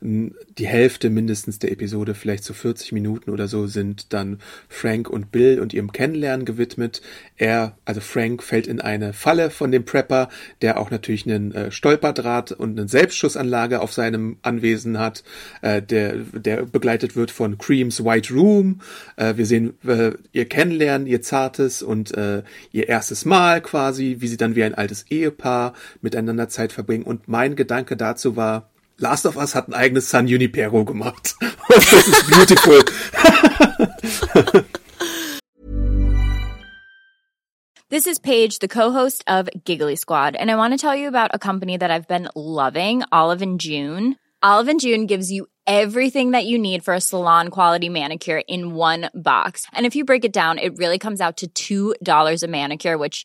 die Hälfte mindestens der Episode, vielleicht so 40 Minuten oder so, sind dann Frank und Bill und ihrem Kennenlernen gewidmet. Er, also Frank, fällt in eine Falle von dem Prepper, der auch natürlich einen äh, Stolperdraht und eine Selbstschussanlage auf seinem Anwesen hat, äh, der, der begleitet wird von Creams White Room. Äh, wir sehen äh, ihr Kennenlernen, ihr zartes und äh, ihr erstes Mal quasi, wie sie dann wie ein altes Ehepaar miteinander Zeit verbringen. Und mein Gedanke dazu war, Last of Us hat ein eigenes San Junipero gemacht. das ist beautiful. This is Paige, the co-host of Giggly Squad, and I want to tell you about a company that I've been loving, Olive and June. Olive and June gives you everything that you need for a salon quality manicure in one box. And if you break it down, it really comes out to $2 a manicure, which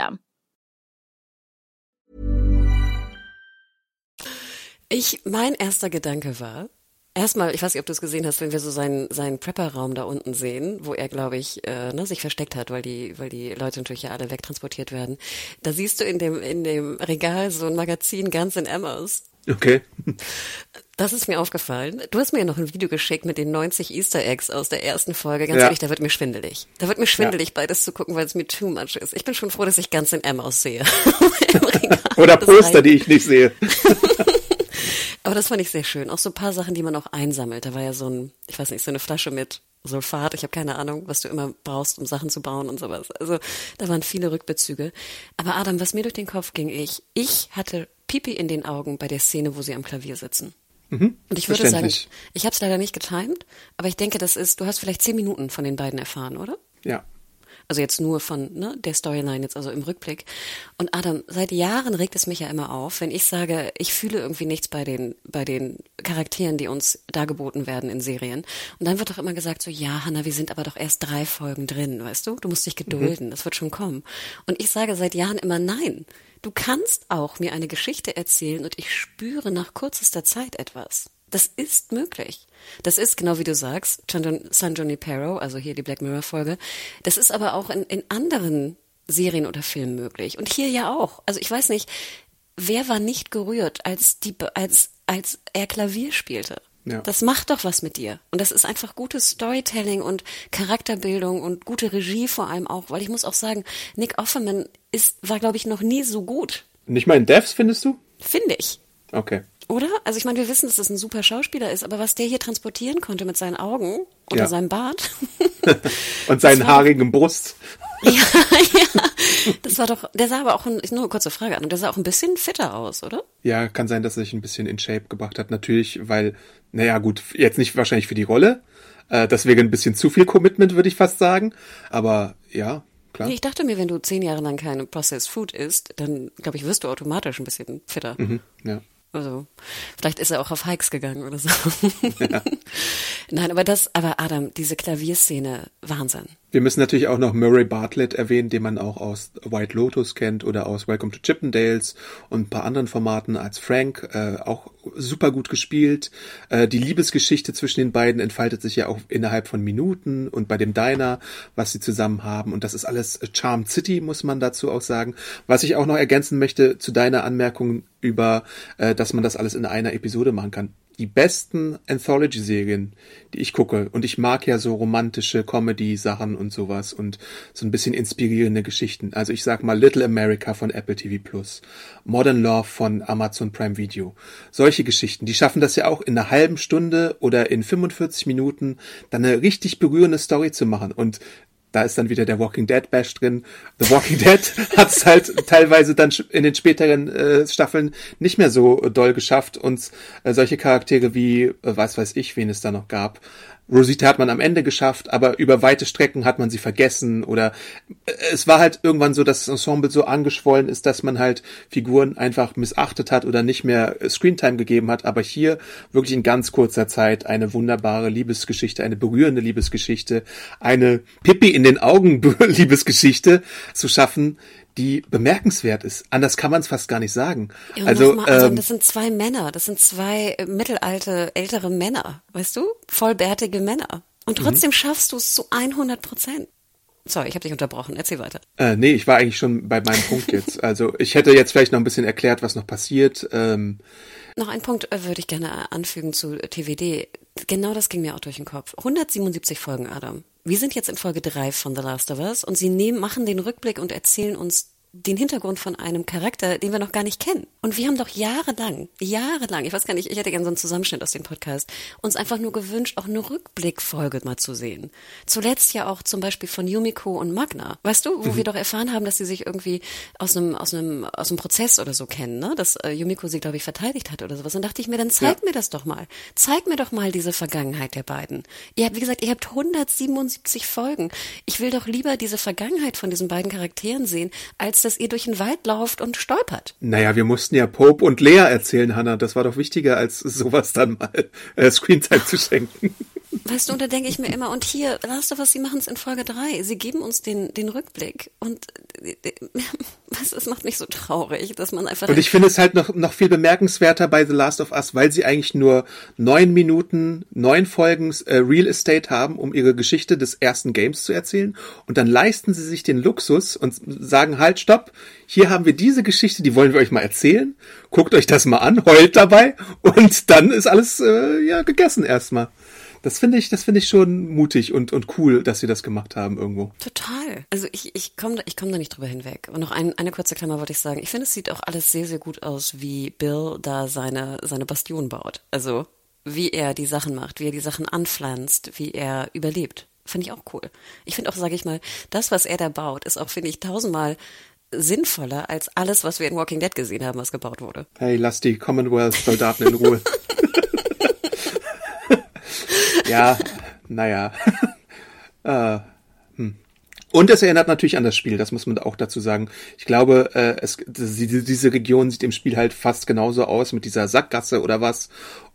System. Ich, mein erster Gedanke war, Erstmal, ich weiß nicht, ob du es gesehen hast, wenn wir so seinen, seinen Prepper-Raum da unten sehen, wo er, glaube ich, äh, ne, sich versteckt hat, weil die, weil die Leute natürlich ja alle wegtransportiert werden. Da siehst du in dem, in dem Regal so ein Magazin ganz in Emmers. Okay. Das ist mir aufgefallen. Du hast mir ja noch ein Video geschickt mit den 90 Easter Eggs aus der ersten Folge. Ganz ja. ehrlich, da wird mir schwindelig. Da wird mir schwindelig, ja. beides zu gucken, weil es mir too much ist. Ich bin schon froh, dass ich ganz in M aussehe. Oder Poster, die ich nicht sehe. Aber das fand ich sehr schön. Auch so ein paar Sachen, die man auch einsammelt. Da war ja so ein, ich weiß nicht, so eine Flasche mit Sulfat. Ich habe keine Ahnung, was du immer brauchst, um Sachen zu bauen und sowas. Also da waren viele Rückbezüge. Aber Adam, was mir durch den Kopf ging, ich, ich hatte Pipi in den Augen bei der Szene, wo sie am Klavier sitzen. Mhm, und ich würde sagen, ich habe es leider nicht getimt, aber ich denke, das ist, du hast vielleicht zehn Minuten von den beiden erfahren, oder? Ja. Also jetzt nur von ne, der Storyline, jetzt also im Rückblick. Und Adam, seit Jahren regt es mich ja immer auf, wenn ich sage, ich fühle irgendwie nichts bei den, bei den Charakteren, die uns dargeboten werden in Serien. Und dann wird doch immer gesagt, so, ja, Hanna, wir sind aber doch erst drei Folgen drin, weißt du? Du musst dich gedulden, mhm. das wird schon kommen. Und ich sage seit Jahren immer nein. Du kannst auch mir eine Geschichte erzählen und ich spüre nach kürzester Zeit etwas. Das ist möglich. Das ist, genau wie du sagst, San Junipero, also hier die Black Mirror Folge. Das ist aber auch in, in anderen Serien oder Filmen möglich. Und hier ja auch. Also ich weiß nicht, wer war nicht gerührt, als die, als, als er Klavier spielte? Ja. Das macht doch was mit dir. Und das ist einfach gutes Storytelling und Charakterbildung und gute Regie vor allem auch, weil ich muss auch sagen, Nick Offerman ist, war, glaube ich, noch nie so gut. Nicht mal in Devs, findest du? Finde ich. Okay. Oder? Also ich meine, wir wissen, dass das ein super Schauspieler ist, aber was der hier transportieren konnte mit seinen Augen oder Ja. seinem Bart. Und seinen haarigen Brust. ja, ja. Das war doch, der sah aber auch, ein, nur eine kurze Frage an, der sah auch ein bisschen fitter aus, oder? Ja, kann sein, dass er sich ein bisschen in Shape gebracht hat. Natürlich, weil, naja, gut, jetzt nicht wahrscheinlich für die Rolle. Äh, das wäre ein bisschen zu viel Commitment, würde ich fast sagen. Aber ja, klar. Nee, Ich dachte mir, wenn du zehn Jahre lang keine Processed Food isst, dann, glaube ich, wirst du automatisch ein bisschen fitter. Ja. Also, vielleicht ist er auch auf Hikes gegangen oder so. Nein, aber das, aber Adam, diese Klavierszene, Wahnsinn. Wir müssen natürlich auch noch Murray Bartlett erwähnen, den man auch aus White Lotus kennt oder aus Welcome to Chippendales und ein paar anderen Formaten als Frank, äh, auch super gut gespielt. Äh, die Liebesgeschichte zwischen den beiden entfaltet sich ja auch innerhalb von Minuten und bei dem Diner, was sie zusammen haben. Und das ist alles Charm City, muss man dazu auch sagen. Was ich auch noch ergänzen möchte zu deiner Anmerkung über, äh, dass man das alles in einer Episode machen kann die besten Anthology-Serien, die ich gucke, und ich mag ja so romantische Comedy-Sachen und sowas und so ein bisschen inspirierende Geschichten. Also ich sag mal Little America von Apple TV Plus, Modern Love von Amazon Prime Video. Solche Geschichten, die schaffen das ja auch in einer halben Stunde oder in 45 Minuten dann eine richtig berührende Story zu machen. Und da ist dann wieder der Walking Dead Bash drin. The Walking Dead hat es halt teilweise dann in den späteren äh, Staffeln nicht mehr so doll geschafft, uns äh, solche Charaktere wie, äh, was weiß ich, wen es da noch gab. Rosita hat man am Ende geschafft, aber über weite Strecken hat man sie vergessen oder äh, es war halt irgendwann so, dass das Ensemble so angeschwollen ist, dass man halt Figuren einfach missachtet hat oder nicht mehr äh, Screentime gegeben hat, aber hier wirklich in ganz kurzer Zeit eine wunderbare Liebesgeschichte, eine berührende Liebesgeschichte, eine Pippi in den Augen Liebesgeschichte zu schaffen, die bemerkenswert ist. Anders kann man es fast gar nicht sagen. Ja, also, nochmal, also ähm, das sind zwei Männer, das sind zwei äh, mittelalte, ältere Männer, weißt du? Vollbärtige Männer. Und Mhm. trotzdem schaffst du es zu 100 Prozent. Sorry, ich habe dich unterbrochen. Erzähl weiter. Äh, nee, ich war eigentlich schon bei meinem Punkt jetzt. Also ich hätte jetzt vielleicht noch ein bisschen erklärt, was noch passiert. Ähm, Noch einen Punkt äh, würde ich gerne anfügen zu TVD. Genau das ging mir auch durch den Kopf. 177 Folgen, Adam. Wir sind jetzt in Folge 3 von The Last of Us und sie nehmen, machen den Rückblick und erzählen uns den Hintergrund von einem Charakter, den wir noch gar nicht kennen. Und wir haben doch jahrelang, jahrelang, ich weiß gar nicht, ich hätte gerne so einen Zusammenschnitt aus dem Podcast, uns einfach nur gewünscht, auch eine Rückblickfolge mal zu sehen. Zuletzt ja auch zum Beispiel von Yumiko und Magna. Weißt du, wo wir doch erfahren haben, dass sie sich irgendwie aus einem, aus einem, aus einem Prozess oder so kennen, ne? Dass äh, Yumiko sie, glaube ich, verteidigt hat oder sowas. Und dachte ich mir, dann zeig Ja. mir das doch mal. Zeig mir doch mal diese Vergangenheit der beiden. Ihr habt, wie gesagt, ihr habt 177 Folgen. Ich will doch lieber diese Vergangenheit von diesen beiden Charakteren sehen, als dass ihr durch den Wald lauft und stolpert. naja, wir mussten ja Pope und Lea erzählen, Hannah. Das war doch wichtiger, als sowas dann mal äh, Screentime zu schenken. Weißt du, und da denke ich mir immer, und hier, Last of Us, sie machen es in Folge drei. Sie geben uns den, den Rückblick. Und was, es macht mich so traurig, dass man einfach. Und ich finde es halt noch, noch viel bemerkenswerter bei The Last of Us, weil sie eigentlich nur neun Minuten, neun Folgen äh, Real Estate haben, um ihre Geschichte des ersten Games zu erzählen. Und dann leisten sie sich den Luxus und sagen halt, stopp, hier haben wir diese Geschichte, die wollen wir euch mal erzählen. Guckt euch das mal an, heult dabei und dann ist alles äh, ja gegessen erstmal. Das finde ich, das finde ich schon mutig und, und cool, dass sie das gemacht haben irgendwo. Total. Also ich, ich komme da, ich komm da nicht drüber hinweg. Und noch ein, eine kurze Klammer wollte ich sagen. Ich finde, es sieht auch alles sehr, sehr gut aus, wie Bill da seine, seine Bastion baut. Also wie er die Sachen macht, wie er die Sachen anpflanzt, wie er überlebt. Finde ich auch cool. Ich finde auch, sage ich mal, das, was er da baut, ist auch, finde ich, tausendmal sinnvoller als alles, was wir in Walking Dead gesehen haben, was gebaut wurde. Hey, lass die Commonwealth-Soldaten in Ruhe. ja, naja. äh, hm. Und es erinnert natürlich an das Spiel, das muss man auch dazu sagen. Ich glaube, äh, es, diese, diese Region sieht im Spiel halt fast genauso aus mit dieser Sackgasse oder was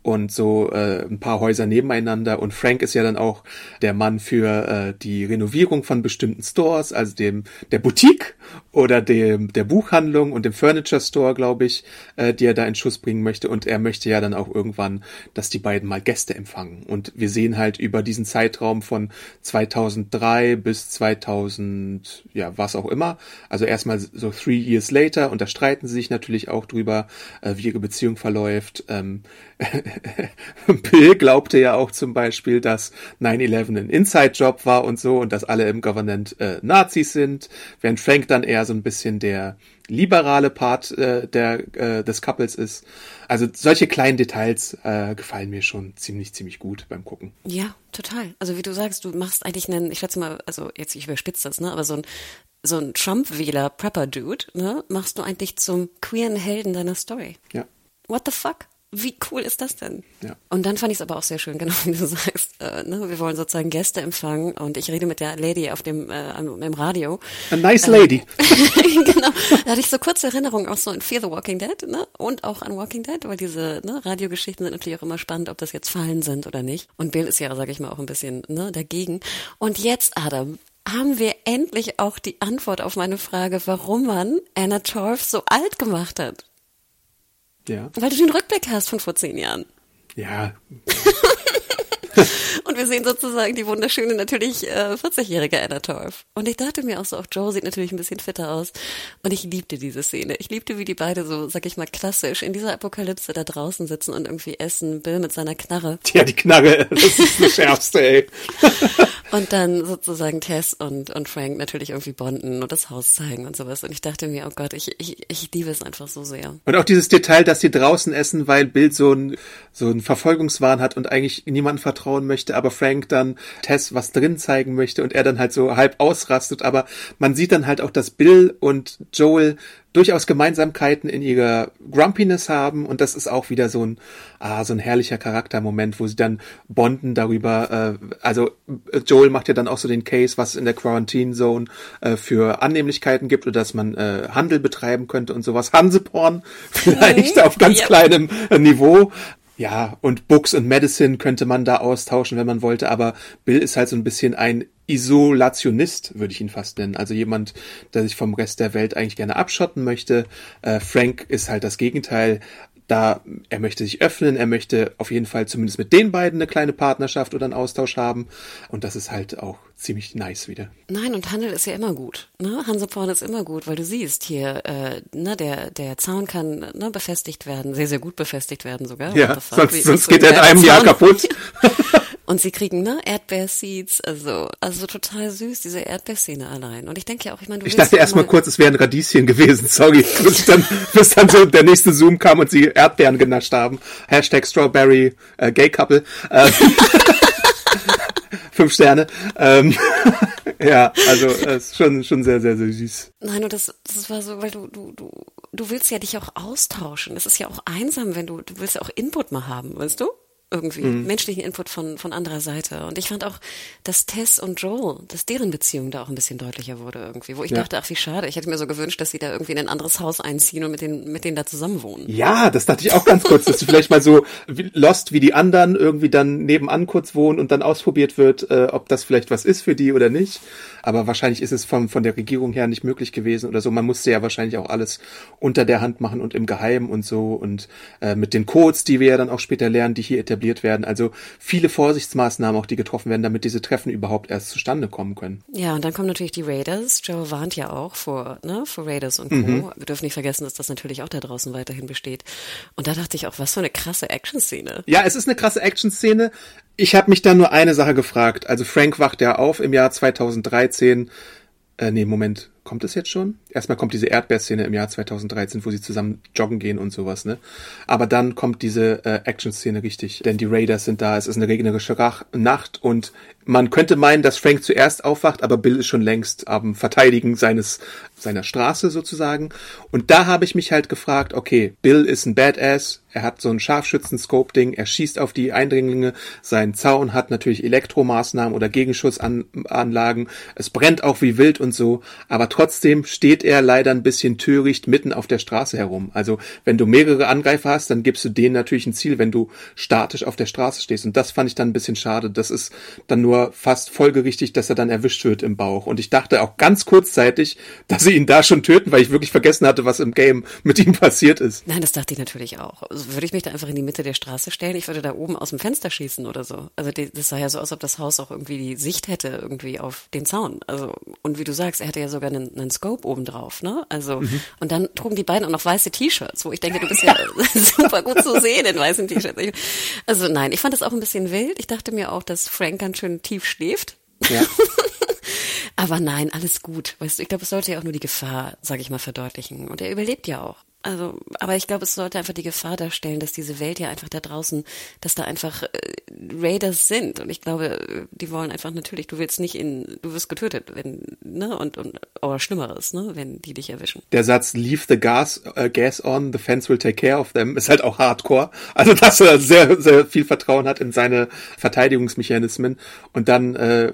und so äh, ein paar Häuser nebeneinander. Und Frank ist ja dann auch der Mann für äh, die Renovierung von bestimmten Stores, also dem der Boutique oder dem der Buchhandlung und dem Furniture Store, glaube ich, äh, die er da in Schuss bringen möchte. Und er möchte ja dann auch irgendwann, dass die beiden mal Gäste empfangen. Und wir sehen halt über diesen Zeitraum von 2003 bis 2000, ja was auch immer, also erstmal so three years later. Und da streiten sie sich natürlich auch drüber, äh, wie ihre Beziehung verläuft. Ähm, Bill glaubte ja auch zum Beispiel, dass 9-11 ein Inside-Job war und so und dass alle im Government äh, Nazis sind, während Frank dann eher so ein bisschen der liberale Part äh, der, äh, des Couples ist. Also solche kleinen Details äh, gefallen mir schon ziemlich, ziemlich gut beim Gucken. Ja, total. Also wie du sagst, du machst eigentlich einen, ich schätze mal, also jetzt ich überspitze das, ne, aber so ein so ein Trump-Wähler Prepper-Dude, ne, machst du eigentlich zum queeren Helden deiner Story. Ja. What the fuck? Wie cool ist das denn? Ja. Und dann fand ich es aber auch sehr schön, genau wie du sagst. Äh, ne, wir wollen sozusagen Gäste empfangen und ich rede mit der Lady auf dem äh, im Radio. A nice lady. genau. Da hatte ich so kurze Erinnerungen auch so in Fear the Walking Dead, ne? Und auch an Walking Dead, weil diese ne, Radiogeschichten sind natürlich auch immer spannend, ob das jetzt Fallen sind oder nicht. Und Bill ist ja, sage ich mal, auch ein bisschen ne, dagegen. Und jetzt, Adam, haben wir endlich auch die Antwort auf meine Frage, warum man Anna Torf so alt gemacht hat. Ja. Weil du den Rückblick hast von vor zehn Jahren. Ja. Und wir sehen sozusagen die wunderschöne, natürlich äh, 40-jährige Anna Torf. Und ich dachte mir auch so, auch Joe sieht natürlich ein bisschen fitter aus. Und ich liebte diese Szene. Ich liebte, wie die beide so, sag ich mal, klassisch in dieser Apokalypse da draußen sitzen und irgendwie essen. Bill mit seiner Knarre. Ja, die Knarre, das ist das Schärfste, ey. Und dann sozusagen Tess und, und Frank natürlich irgendwie bonden und das Haus zeigen und sowas. Und ich dachte mir, oh Gott, ich, ich, ich liebe es einfach so sehr. Und auch dieses Detail, dass sie draußen essen, weil Bill so ein so ein Verfolgungswahn hat und eigentlich niemandem vertrauen möchte, aber Frank dann Tess was drin zeigen möchte und er dann halt so halb ausrastet. Aber man sieht dann halt auch, dass Bill und Joel durchaus Gemeinsamkeiten in ihrer Grumpiness haben und das ist auch wieder so ein ah, so ein herrlicher Charaktermoment, wo sie dann bonden darüber. Äh, also Joel macht ja dann auch so den Case, was in der Quarantine Zone äh, für Annehmlichkeiten gibt oder dass man äh, Handel betreiben könnte und sowas. Hanseporn vielleicht auf ganz Yep. kleinem äh, Niveau. Ja, und Books und Medicine könnte man da austauschen, wenn man wollte, aber Bill ist halt so ein bisschen ein Isolationist, würde ich ihn fast nennen. Also jemand, der sich vom Rest der Welt eigentlich gerne abschotten möchte. Äh, Frank ist halt das Gegenteil. Da er möchte sich öffnen, er möchte auf jeden Fall zumindest mit den beiden eine kleine Partnerschaft oder einen Austausch haben. Und das ist halt auch ziemlich nice wieder. Nein, und Handel ist ja immer gut. Ne? Hanseporn ist immer gut, weil du siehst hier, äh, ne, der, der Zaun kann ne, befestigt werden, sehr, sehr gut befestigt werden sogar. Ja, sonst, Wie- sonst so geht er in einem Jahr kaputt. Und sie kriegen, ne, Erdbeerseeds, also, also total süß, diese Erdbeerszene allein. Und ich denke ja auch, ich meine, du Ich dachte ja erst mal mal- kurz, es wäre ein Radieschen gewesen, sorry. Bis dann, bis dann so der nächste Zoom kam und sie Erdbeeren genascht haben. Hashtag Strawberry äh, Gay Couple. Äh, fünf Sterne. Ähm, ja, also äh, ist schon, schon sehr, sehr, sehr süß. Nein, und das, das war so, weil du, du, du, du willst ja dich auch austauschen. Es ist ja auch einsam, wenn du, du willst ja auch Input mal haben, weißt du? Irgendwie, Mhm. menschlichen Input von, von anderer Seite. Und ich fand auch, dass Tess und Joel, dass deren Beziehung da auch ein bisschen deutlicher wurde irgendwie, wo ich Ja. dachte, ach wie schade, ich hätte mir so gewünscht, dass sie da irgendwie in ein anderes Haus einziehen und mit denen, mit denen da zusammen wohnen. Ja, das dachte ich auch ganz kurz, dass sie vielleicht mal so wie- lost wie die anderen irgendwie dann nebenan kurz wohnen und dann ausprobiert wird, äh, ob das vielleicht was ist für die oder nicht. Aber wahrscheinlich ist es von, von der Regierung her nicht möglich gewesen oder so. Man musste ja wahrscheinlich auch alles unter der Hand machen und im Geheimen und so und äh, mit den Codes, die wir ja dann auch später lernen, die hier etabliert werden. Also viele Vorsichtsmaßnahmen auch, die getroffen werden, damit diese Treffen überhaupt erst zustande kommen können. Ja, und dann kommen natürlich die Raiders. Joe warnt ja auch vor, ne, vor Raiders und Co. Mhm. Wir dürfen nicht vergessen, dass das natürlich auch da draußen weiterhin besteht. Und da dachte ich auch, was für eine krasse Action-Szene. Ja, es ist eine krasse Action-Szene. Ich habe mich da nur eine Sache gefragt. Also Frank wacht ja auf im Jahr 2013. Äh, nee, Moment, kommt es jetzt schon? Erstmal kommt diese Erdbeerszene im Jahr 2013, wo sie zusammen joggen gehen und sowas, ne? Aber dann kommt diese äh, Action-Szene richtig, denn die Raiders sind da, es ist eine regnerische Nacht und man könnte meinen, dass Frank zuerst aufwacht, aber Bill ist schon längst am Verteidigen seines seiner Straße sozusagen. Und da habe ich mich halt gefragt, okay, Bill ist ein Badass, er hat so ein Scharfschützen-Scope-Ding, er schießt auf die Eindringlinge, sein Zaun hat natürlich Elektromaßnahmen oder Gegenschutzanlagen, es brennt auch wie wild und so, aber trotzdem steht er leider ein bisschen töricht mitten auf der Straße herum. Also wenn du mehrere Angreifer hast, dann gibst du denen natürlich ein Ziel, wenn du statisch auf der Straße stehst. Und das fand ich dann ein bisschen schade. Das ist dann nur fast folgerichtig, dass er dann erwischt wird im Bauch. Und ich dachte auch ganz kurzzeitig, dass sie ihn da schon töten, weil ich wirklich vergessen hatte, was im Game mit ihm passiert ist. Nein, das dachte ich natürlich auch. Also würde ich mich da einfach in die Mitte der Straße stellen? Ich würde da oben aus dem Fenster schießen oder so. Also das sah ja so aus, ob das Haus auch irgendwie die Sicht hätte irgendwie auf den Zaun. Also und wie du sagst, er hatte ja sogar einen einen, einen Scope obendrauf, ne? Also, mhm. und dann trugen die beiden auch noch weiße T-Shirts, wo ich denke, du bist ja super gut zu sehen in weißen T-Shirts. Also nein, ich fand das auch ein bisschen wild. Ich dachte mir auch, dass Frank ganz schön tief schläft. Ja. Aber nein, alles gut. Weißt du, ich glaube, es sollte ja auch nur die Gefahr, sage ich mal, verdeutlichen. Und er überlebt ja auch. Also, aber ich glaube, es sollte einfach die Gefahr darstellen, dass diese Welt ja einfach da draußen, dass da einfach äh, Raiders sind. Und ich glaube, die wollen einfach natürlich, du willst nicht in, du wirst getötet, wenn, ne, und, und, oder Schlimmeres, ne, wenn die dich erwischen. Der Satz, leave the gas, uh, gas on, the fence will take care of them, ist halt auch hardcore. Also, dass er sehr, sehr viel Vertrauen hat in seine Verteidigungsmechanismen und dann, äh,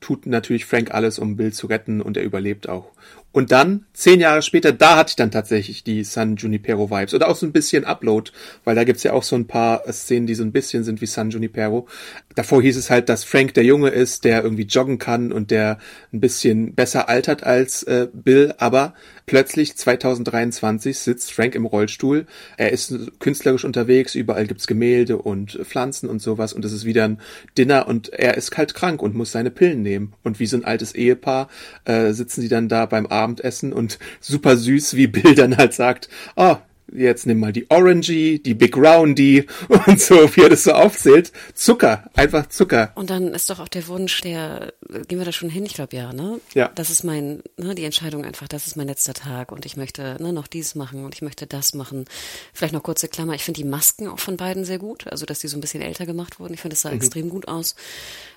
tut natürlich Frank alles, um Bill zu retten und er überlebt auch. Und dann, zehn Jahre später, da hatte ich dann tatsächlich die San Junipero Vibes. Oder auch so ein bisschen Upload, weil da gibt's ja auch so ein paar Szenen, die so ein bisschen sind wie San Junipero. Davor hieß es halt, dass Frank der Junge ist, der irgendwie joggen kann und der ein bisschen besser altert als äh, Bill. Aber plötzlich, 2023, sitzt Frank im Rollstuhl. Er ist künstlerisch unterwegs, überall gibt's Gemälde und Pflanzen und sowas. Und es ist wieder ein Dinner und er ist kalt krank und muss seine Pillen nehmen. Und wie so ein altes Ehepaar äh, sitzen sie dann da beim Abend Abendessen und super süß, wie Bill dann halt sagt, oh, jetzt nimm mal die Orangy, die Big Roundy und so, wie er das so aufzählt. Zucker, einfach Zucker. Und dann ist doch auch der Wunsch, der, gehen wir da schon hin, ich glaube ja, ne? Ja. Das ist mein, ne, die Entscheidung einfach, das ist mein letzter Tag und ich möchte ne, noch dies machen und ich möchte das machen. Vielleicht noch kurze Klammer, ich finde die Masken auch von beiden sehr gut, also dass die so ein bisschen älter gemacht wurden. Ich finde, das sah mhm. extrem gut aus.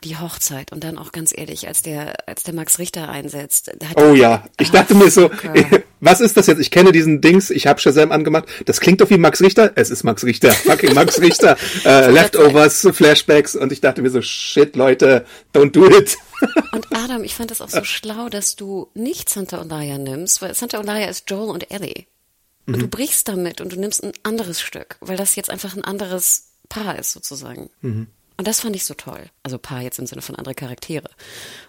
Die Hochzeit und dann auch ganz ehrlich, als der, als der Max Richter einsetzt. oh ja, ich dachte mir so, was ist das jetzt? Ich kenne diesen Dings, ich habe Shazam angemacht. Das klingt doch wie Max Richter. Es ist Max Richter. Fucking Max Richter. äh, Leftovers, Flashbacks. Und ich dachte mir so, shit, Leute, don't do it. und Adam, ich fand das auch so schlau, dass du nicht Santa Olaya nimmst, weil Santa Olaya ist Joel und Ellie. Und mhm. du brichst damit und du nimmst ein anderes Stück, weil das jetzt einfach ein anderes Paar ist sozusagen. Mhm. Und das fand ich so toll. Also Paar jetzt im Sinne von andere Charaktere.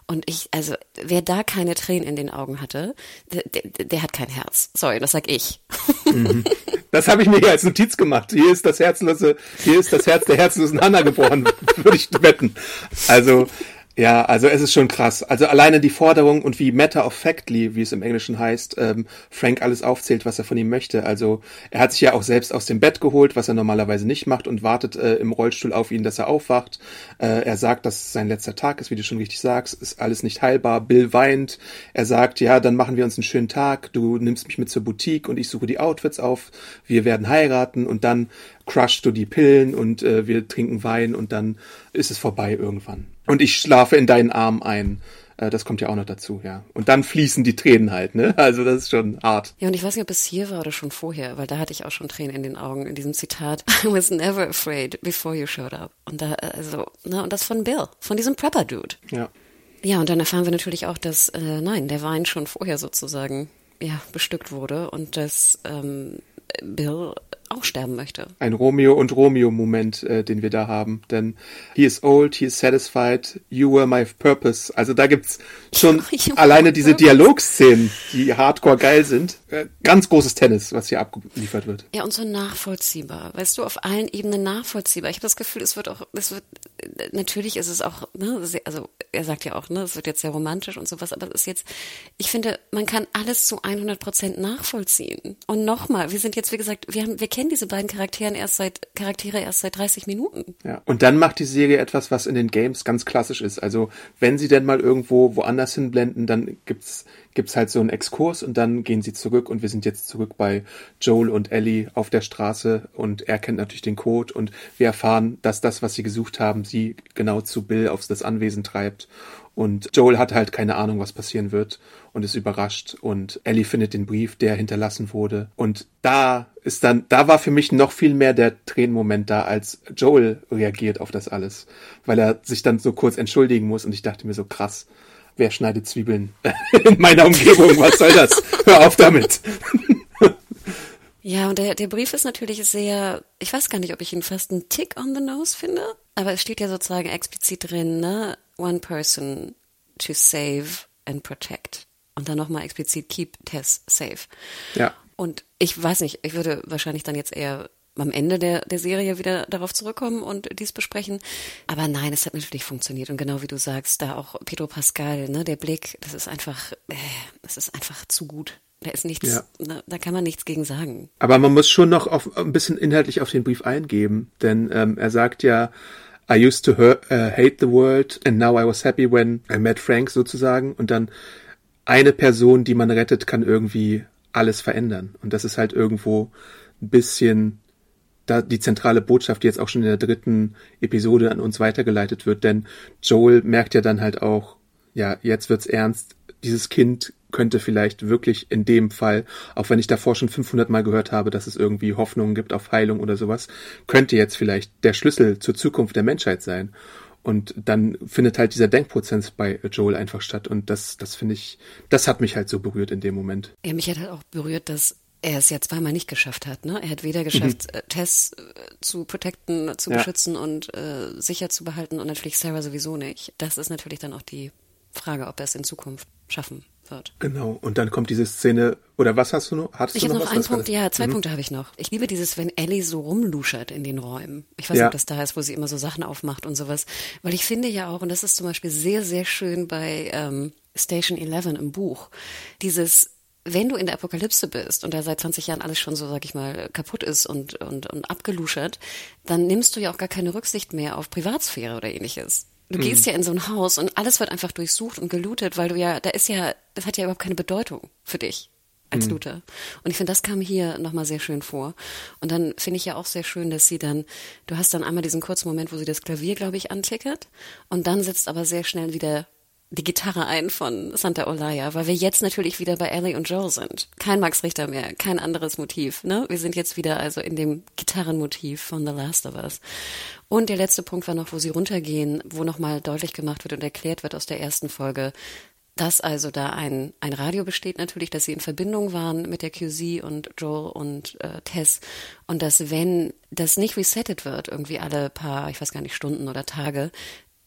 Und ich, also wer da keine Tränen in den Augen hatte, der, der, der hat kein Herz. Sorry, das sag ich. Das habe ich mir hier als Notiz gemacht. Hier ist das herzlose, hier ist das Herz der herzlosen Hanna geboren, würde ich wetten. Also ja, also es ist schon krass. Also alleine die Forderung und wie matter of factly, wie es im Englischen heißt, ähm, Frank alles aufzählt, was er von ihm möchte. Also er hat sich ja auch selbst aus dem Bett geholt, was er normalerweise nicht macht und wartet äh, im Rollstuhl auf ihn, dass er aufwacht. Äh, er sagt, dass es sein letzter Tag ist, wie du schon richtig sagst, ist alles nicht heilbar. Bill weint. Er sagt, ja, dann machen wir uns einen schönen Tag. Du nimmst mich mit zur Boutique und ich suche die Outfits auf. Wir werden heiraten und dann crushst du die Pillen und äh, wir trinken Wein und dann ist es vorbei irgendwann. Und ich schlafe in deinen Arm ein. Äh, das kommt ja auch noch dazu, ja. Und dann fließen die Tränen halt, ne? Also das ist schon hart. Ja, und ich weiß nicht, ob es hier war oder schon vorher, weil da hatte ich auch schon Tränen in den Augen in diesem Zitat. I was never afraid before you showed up. Und da, also, ne, und das von Bill, von diesem Prepper-Dude. Ja. Ja, und dann erfahren wir natürlich auch, dass, äh, nein, der Wein schon vorher sozusagen, ja, bestückt wurde und dass ähm, Bill auch sterben möchte. Ein Romeo und Romeo-Moment, äh, den wir da haben. Denn he is old, he is satisfied, you were my purpose. Also da gibt's schon alleine diese Dialogszenen, die hardcore geil sind. Äh, ganz großes Tennis, was hier abgeliefert wird. Ja, und so nachvollziehbar. Weißt du, auf allen Ebenen nachvollziehbar. Ich habe das Gefühl, es wird auch, es wird, natürlich ist es auch, ne, also er sagt ja auch, ne, es wird jetzt sehr romantisch und sowas, aber es ist jetzt, ich finde, man kann alles zu 100 Prozent nachvollziehen. Und nochmal, wir sind jetzt, wie gesagt, wir haben, wir kennen diese beiden Charakteren erst seit, Charaktere erst seit 30 Minuten. Ja. Und dann macht die Serie etwas, was in den Games ganz klassisch ist. Also, wenn sie denn mal irgendwo woanders hinblenden, dann gibt's, gibt's halt so einen Exkurs und dann gehen sie zurück und wir sind jetzt zurück bei Joel und Ellie auf der Straße und er kennt natürlich den Code und wir erfahren, dass das, was sie gesucht haben, sie genau zu Bill aufs das Anwesen treibt und Joel hat halt keine Ahnung, was passieren wird und ist überrascht. Und Ellie findet den Brief, der hinterlassen wurde. Und da ist dann, da war für mich noch viel mehr der Tränenmoment da, als Joel reagiert auf das alles. Weil er sich dann so kurz entschuldigen muss und ich dachte mir so krass. Wer schneidet Zwiebeln in meiner Umgebung? Was soll das? Hör auf damit. Ja, und der, der Brief ist natürlich sehr, ich weiß gar nicht, ob ich ihn fast einen Tick on the nose finde, aber es steht ja sozusagen explizit drin, ne? One person to save and protect. Und dann nochmal explizit keep Tess safe. Ja. Und ich weiß nicht, ich würde wahrscheinlich dann jetzt eher am Ende der, der Serie wieder darauf zurückkommen und dies besprechen. Aber nein, es hat natürlich funktioniert. Und genau wie du sagst, da auch Pedro Pascal, ne, der Blick, das ist einfach, äh, das ist einfach zu gut. Da ist nichts, ja. da, da, kann man nichts gegen sagen. Aber man muss schon noch auf, ein bisschen inhaltlich auf den Brief eingeben, denn ähm, er sagt ja, I used to uh, hate the world and now I was happy when I met Frank sozusagen und dann eine Person, die man rettet, kann irgendwie alles verändern und das ist halt irgendwo ein bisschen da die zentrale Botschaft, die jetzt auch schon in der dritten Episode an uns weitergeleitet wird, denn Joel merkt ja dann halt auch, ja, jetzt wird's ernst, dieses Kind könnte vielleicht wirklich in dem Fall, auch wenn ich davor schon 500 Mal gehört habe, dass es irgendwie Hoffnungen gibt auf Heilung oder sowas, könnte jetzt vielleicht der Schlüssel zur Zukunft der Menschheit sein. Und dann findet halt dieser Denkprozess bei Joel einfach statt. Und das, das finde ich, das hat mich halt so berührt in dem Moment. Ja, mich hat halt auch berührt, dass er es ja zweimal nicht geschafft hat. Ne? Er hat weder geschafft, mhm. Äh, Tess äh, zu protecten, zu ja. beschützen und äh, sicher zu behalten und natürlich Sarah sowieso nicht. Das ist natürlich dann auch die Frage, ob er es in Zukunft schaffen wird. Genau. Und dann kommt diese Szene, oder was hast du noch? Hattest ich habe noch, noch einen Punkt, ja, zwei mhm. Punkte habe ich noch. Ich liebe dieses, wenn Ellie so rumluschert in den Räumen. Ich weiß nicht, ob das da ist, wo sie immer so Sachen aufmacht und sowas. Weil ich finde ja auch, und das ist zum Beispiel sehr, sehr schön bei ähm, Station 11 im Buch, dieses wenn du in der Apokalypse bist und da seit 20 Jahren alles schon so, sag ich mal, kaputt ist und, und, und abgeluschert, dann nimmst du ja auch gar keine Rücksicht mehr auf Privatsphäre oder ähnliches. Du gehst mhm. ja in so ein Haus und alles wird einfach durchsucht und gelootet, weil du ja, da ist ja, das hat ja überhaupt keine Bedeutung für dich als mhm. Looter. Und ich finde, das kam hier nochmal sehr schön vor. Und dann finde ich ja auch sehr schön, dass sie dann, du hast dann einmal diesen kurzen Moment, wo sie das Klavier, glaube ich, antickert und dann setzt aber sehr schnell wieder die Gitarre ein von Santa Olaya, weil wir jetzt natürlich wieder bei Ellie und Joel sind. Kein Max Richter mehr, kein anderes Motiv. Ne? Wir sind jetzt wieder also in dem Gitarrenmotiv von The Last of Us. Und der letzte Punkt war noch, wo sie runtergehen, wo nochmal deutlich gemacht wird und erklärt wird aus der ersten Folge, dass also da ein, ein Radio besteht natürlich, dass sie in Verbindung waren mit der QZ und Joel und äh, Tess und dass wenn das nicht resettet wird, irgendwie alle paar, ich weiß gar nicht, Stunden oder Tage,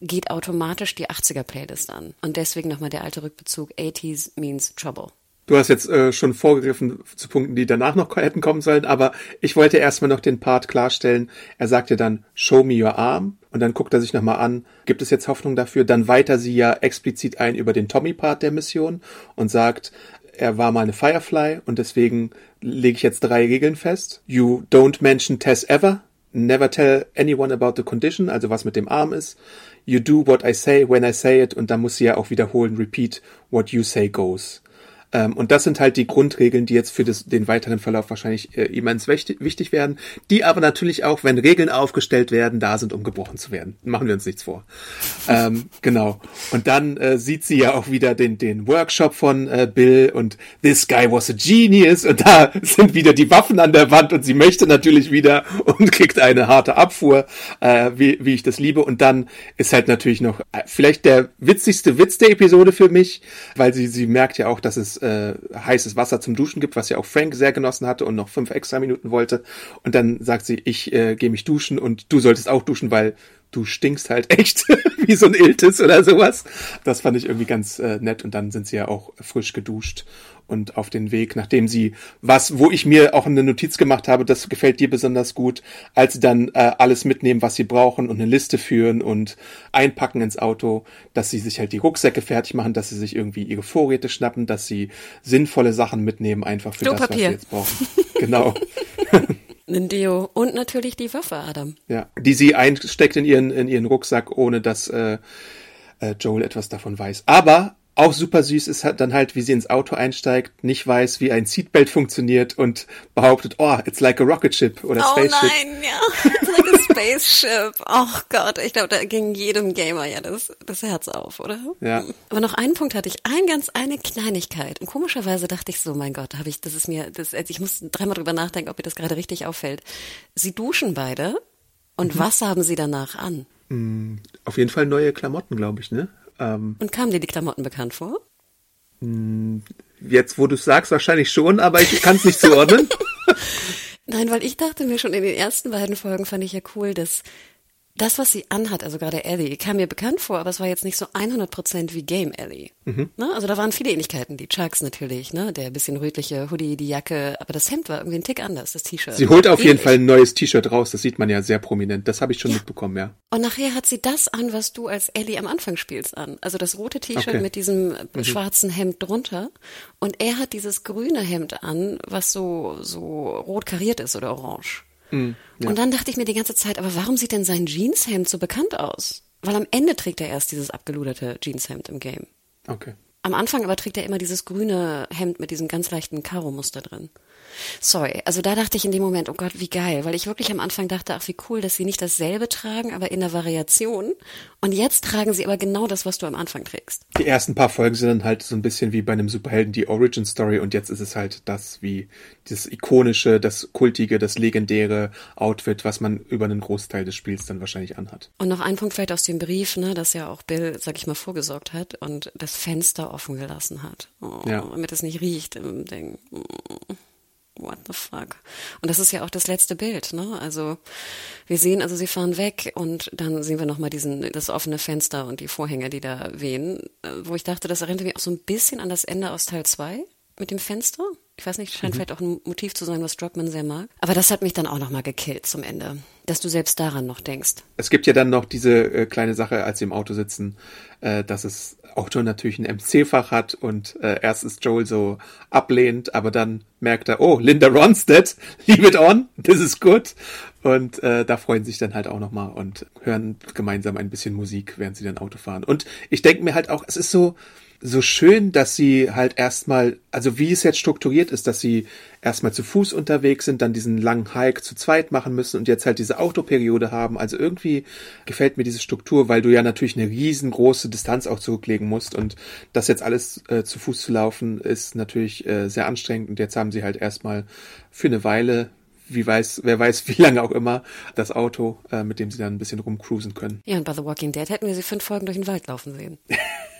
geht automatisch die 80er-Playlist an. Und deswegen nochmal der alte Rückbezug, 80s means trouble. Du hast jetzt äh, schon vorgegriffen zu Punkten, die danach noch hätten kommen sollen, aber ich wollte erstmal noch den Part klarstellen. Er sagte dann, show me your arm. Und dann guckt er sich nochmal an, gibt es jetzt Hoffnung dafür? Dann weiter sie ja explizit ein über den Tommy-Part der Mission und sagt, er war mal eine Firefly und deswegen lege ich jetzt drei Regeln fest. You don't mention Tess ever. Never tell anyone about the condition, also was mit dem Arm ist you do what I say when I say it und dann muss sie ja auch wiederholen, repeat what you say goes. Ähm, und das sind halt die Grundregeln, die jetzt für das, den weiteren Verlauf wahrscheinlich äh, immens wichtig, wichtig werden, die aber natürlich auch, wenn Regeln aufgestellt werden, da sind, um gebrochen zu werden. Machen wir uns nichts vor. ähm, genau. Und dann äh, sieht sie ja auch wieder den, den Workshop von äh, Bill und This guy was a genius und da sind wieder die Waffen an der Wand und sie möchte natürlich wieder und kriegt eine harte Abfuhr, äh, wie, wie ich das liebe. Und dann ist halt natürlich noch äh, vielleicht der witzigste Witz der Episode für mich, weil sie, sie merkt ja auch, dass es äh, heißes Wasser zum Duschen gibt, was ja auch Frank sehr genossen hatte und noch fünf extra Minuten wollte. Und dann sagt sie, ich äh, gehe mich duschen und du solltest auch duschen, weil du stinkst halt echt wie so ein Iltis oder sowas. Das fand ich irgendwie ganz äh, nett und dann sind sie ja auch frisch geduscht und auf den Weg, nachdem sie was, wo ich mir auch eine Notiz gemacht habe, das gefällt dir besonders gut, als sie dann äh, alles mitnehmen, was sie brauchen und eine Liste führen und einpacken ins Auto, dass sie sich halt die Rucksäcke fertig machen, dass sie sich irgendwie ihre Vorräte schnappen, dass sie sinnvolle Sachen mitnehmen, einfach für Klopapier. das, was sie jetzt brauchen. genau. Ein Deo und natürlich die Waffe, Adam. Ja, die sie einsteckt in ihren, in ihren Rucksack, ohne dass äh, äh, Joel etwas davon weiß. Aber auch super süß ist halt dann halt, wie sie ins Auto einsteigt, nicht weiß, wie ein Seatbelt funktioniert und behauptet, oh, it's like a rocket ship oder oh spaceship. Oh nein, ja, it's like a spaceship. Oh Gott, ich glaube, da ging jedem Gamer ja das, das Herz auf, oder? Ja. Aber noch einen Punkt hatte ich, ein ganz eine Kleinigkeit. Und komischerweise dachte ich so, mein Gott, habe ich, das ist mir, das, ich muss dreimal drüber nachdenken, ob mir das gerade richtig auffällt. Sie duschen beide und mhm. was haben sie danach an? Mm, auf jeden Fall neue Klamotten, glaube ich, ne? Ähm, Und kamen dir die Klamotten bekannt vor? Hm, jetzt, wo du es sagst, wahrscheinlich schon, aber ich kann es nicht zuordnen. Nein, weil ich dachte mir schon in den ersten beiden Folgen fand ich ja cool, dass das, was sie anhat, also gerade Ellie, kam mir bekannt vor, aber es war jetzt nicht so 100% wie Game Ellie. Mhm. Ne? Also da waren viele Ähnlichkeiten. Die Chucks natürlich, ne? der bisschen rötliche Hoodie, die Jacke, aber das Hemd war irgendwie ein Tick anders, das T-Shirt. Sie holt auf jeden Ähnlich. Fall ein neues T-Shirt raus, das sieht man ja sehr prominent. Das habe ich schon mitbekommen, ja. Und nachher hat sie das an, was du als Ellie am Anfang spielst an. Also das rote T-Shirt Okay. mit diesem äh, schwarzen Hemd drunter. Und er hat dieses grüne Hemd an, was so, so rot kariert ist oder orange. Und dann dachte ich mir die ganze Zeit, aber warum sieht denn sein Jeanshemd so bekannt aus? Weil am Ende trägt er erst dieses abgeluderte Jeanshemd im Game. Okay. Am Anfang aber trägt er immer dieses grüne Hemd mit diesem ganz leichten Karo-Muster drin. Sorry, also da dachte ich in dem Moment, oh Gott, wie geil, weil ich wirklich am Anfang dachte, ach wie cool, dass sie nicht dasselbe tragen, aber in der Variation. Und jetzt tragen sie aber genau das, was du am Anfang trägst. Die ersten paar Folgen sind dann halt so ein bisschen wie bei einem Superhelden die Origin Story und jetzt ist es halt das wie das ikonische, das kultige, das legendäre Outfit, was man über einen Großteil des Spiels dann wahrscheinlich anhat. Und noch ein Punkt vielleicht aus dem Brief, ne, dass ja auch Bill, sag ich mal, vorgesorgt hat und das Fenster offen gelassen hat. Oh, Ja. Damit es nicht riecht im Ding. Mm, What the fuck? Und das ist ja auch das letzte Bild, ne? Also wir sehen, also sie fahren weg und dann sehen wir nochmal diesen, das offene Fenster und die Vorhänge, die da wehen, äh, wo ich dachte, das erinnert mich auch so ein bisschen an das Ende aus Teil 2 mit dem Fenster. Ich weiß nicht, scheint vielleicht auch ein Motiv zu sein, was Druckmann sehr mag. Aber das hat mich dann auch nochmal gekillt zum Ende. Dass du selbst daran noch denkst. Es gibt ja dann noch diese äh, kleine Sache, als sie im Auto sitzen, äh, dass das Auto natürlich ein MC-Fach hat und äh, erst ist Joel so ablehnt, aber dann merkt er, oh, Linda Ronstadt, leave it on, this is good. Und äh, da freuen sich dann halt auch nochmal und hören gemeinsam ein bisschen Musik, während sie dann Auto fahren. Und ich denke mir halt auch, es ist so, so schön, dass sie halt erstmal, also wie es jetzt strukturiert ist, dass sie erstmal zu Fuß unterwegs sind, dann diesen langen Hike zu zweit machen müssen und jetzt halt diese Autoperiode haben. Also irgendwie gefällt mir diese Struktur, weil du ja natürlich eine riesengroße Distanz auch zurücklegen musst und das jetzt alles äh, zu Fuß zu laufen ist natürlich äh, sehr anstrengend und jetzt haben sie halt erstmal für eine Weile wie weiß, wer weiß, wie lange auch immer, das Auto, äh, mit dem sie dann ein bisschen rumcruisen können. Ja, und bei The Walking Dead hätten wir sie fünf Folgen durch den Wald laufen sehen.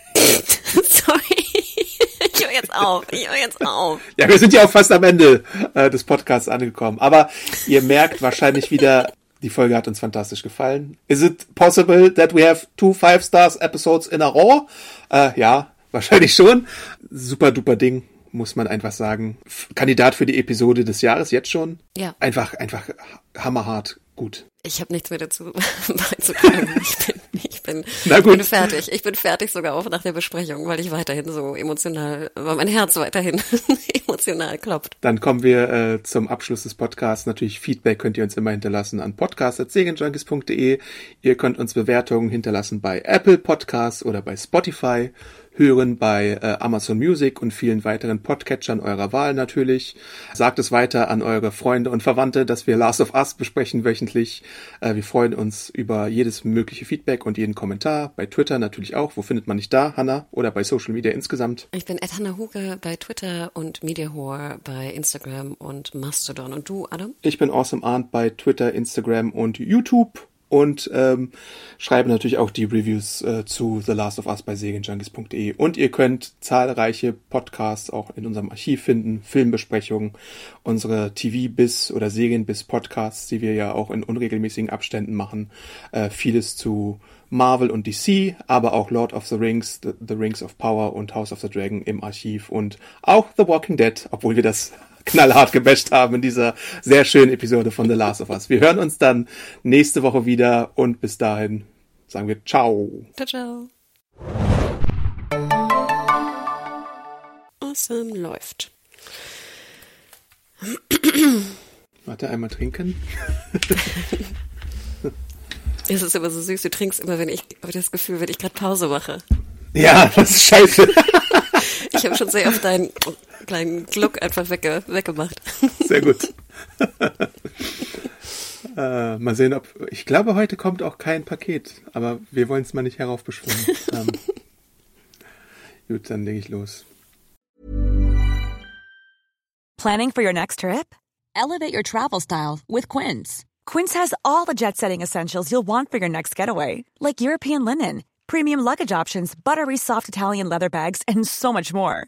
Höre jetzt auf. Ich höre jetzt auf. Ja, wir sind ja auch fast am Ende äh, des Podcasts angekommen. Aber ihr merkt wahrscheinlich wieder, die Folge hat uns fantastisch gefallen. Is it possible that we have two five stars episodes in a row? Äh, ja, wahrscheinlich schon. Super duper Ding, muss man einfach sagen. Kandidat für die Episode des Jahres jetzt schon. Ja. Einfach, einfach hammerhart gut. Ich habe nichts mehr dazu beizutragen. Ich bin, ich bin, ich bin fertig. Ich bin fertig sogar auch nach der Besprechung, weil ich weiterhin so emotional, weil mein Herz weiterhin emotional klopft. Dann kommen wir äh, zum Abschluss des Podcasts. Natürlich Feedback könnt ihr uns immer hinterlassen an podcast.segenjunkies.de. Ihr könnt uns Bewertungen hinterlassen bei Apple Podcasts oder bei Spotify, hören bei äh, Amazon Music und vielen weiteren Podcatchern eurer Wahl natürlich. Sagt es weiter an eure Freunde und Verwandte, dass wir Last of Us besprechen wöchentlich. Äh, wir freuen uns über jedes mögliche Feedback und jeden Kommentar. Bei Twitter natürlich auch. Wo findet man dich da, Hanna? Oder bei Social Media insgesamt? Ich bin Ed Hannah Huge bei Twitter und Mediahore bei Instagram und Mastodon. Und du, Adam? Ich bin Awesome Arndt bei Twitter, Instagram und YouTube und ähm, schreibe natürlich auch die Reviews äh, zu The Last of Us bei segenjunkies.de. Und ihr könnt zahlreiche Podcasts auch in unserem Archiv finden, Filmbesprechungen, unsere TV-Bis oder Serien-Bis-Podcasts, die wir ja auch in unregelmäßigen Abständen machen. Äh, vieles zu Marvel und DC, aber auch Lord of the Rings, The, the Rings of Power und House of the Dragon im Archiv und auch The Walking Dead, obwohl wir das knallhart gebasht haben in dieser sehr schönen Episode von The Last of Us. Wir hören uns dann nächste Woche wieder und bis dahin sagen wir ciao. Ciao, ciao. Awesome läuft. Warte, einmal trinken. Es ist immer so süß, du trinkst immer, wenn ich, habe das Gefühl, wenn ich gerade Pause mache. Ja, das ist scheiße. Ich habe schon sehr oft deinen kleinen Gluck einfach wegge weggemacht. Sehr gut. äh, mal sehen, ob. Ich glaube, heute kommt auch kein Paket, aber wir wollen es mal nicht heraufbeschwören. ähm, gut, dann lege ich los. Planning for your next trip? Elevate your travel style with Quince. Quince has all the jet setting essentials you'll want for your next getaway, like European linen, premium luggage options, buttery soft Italian leather bags, and so much more.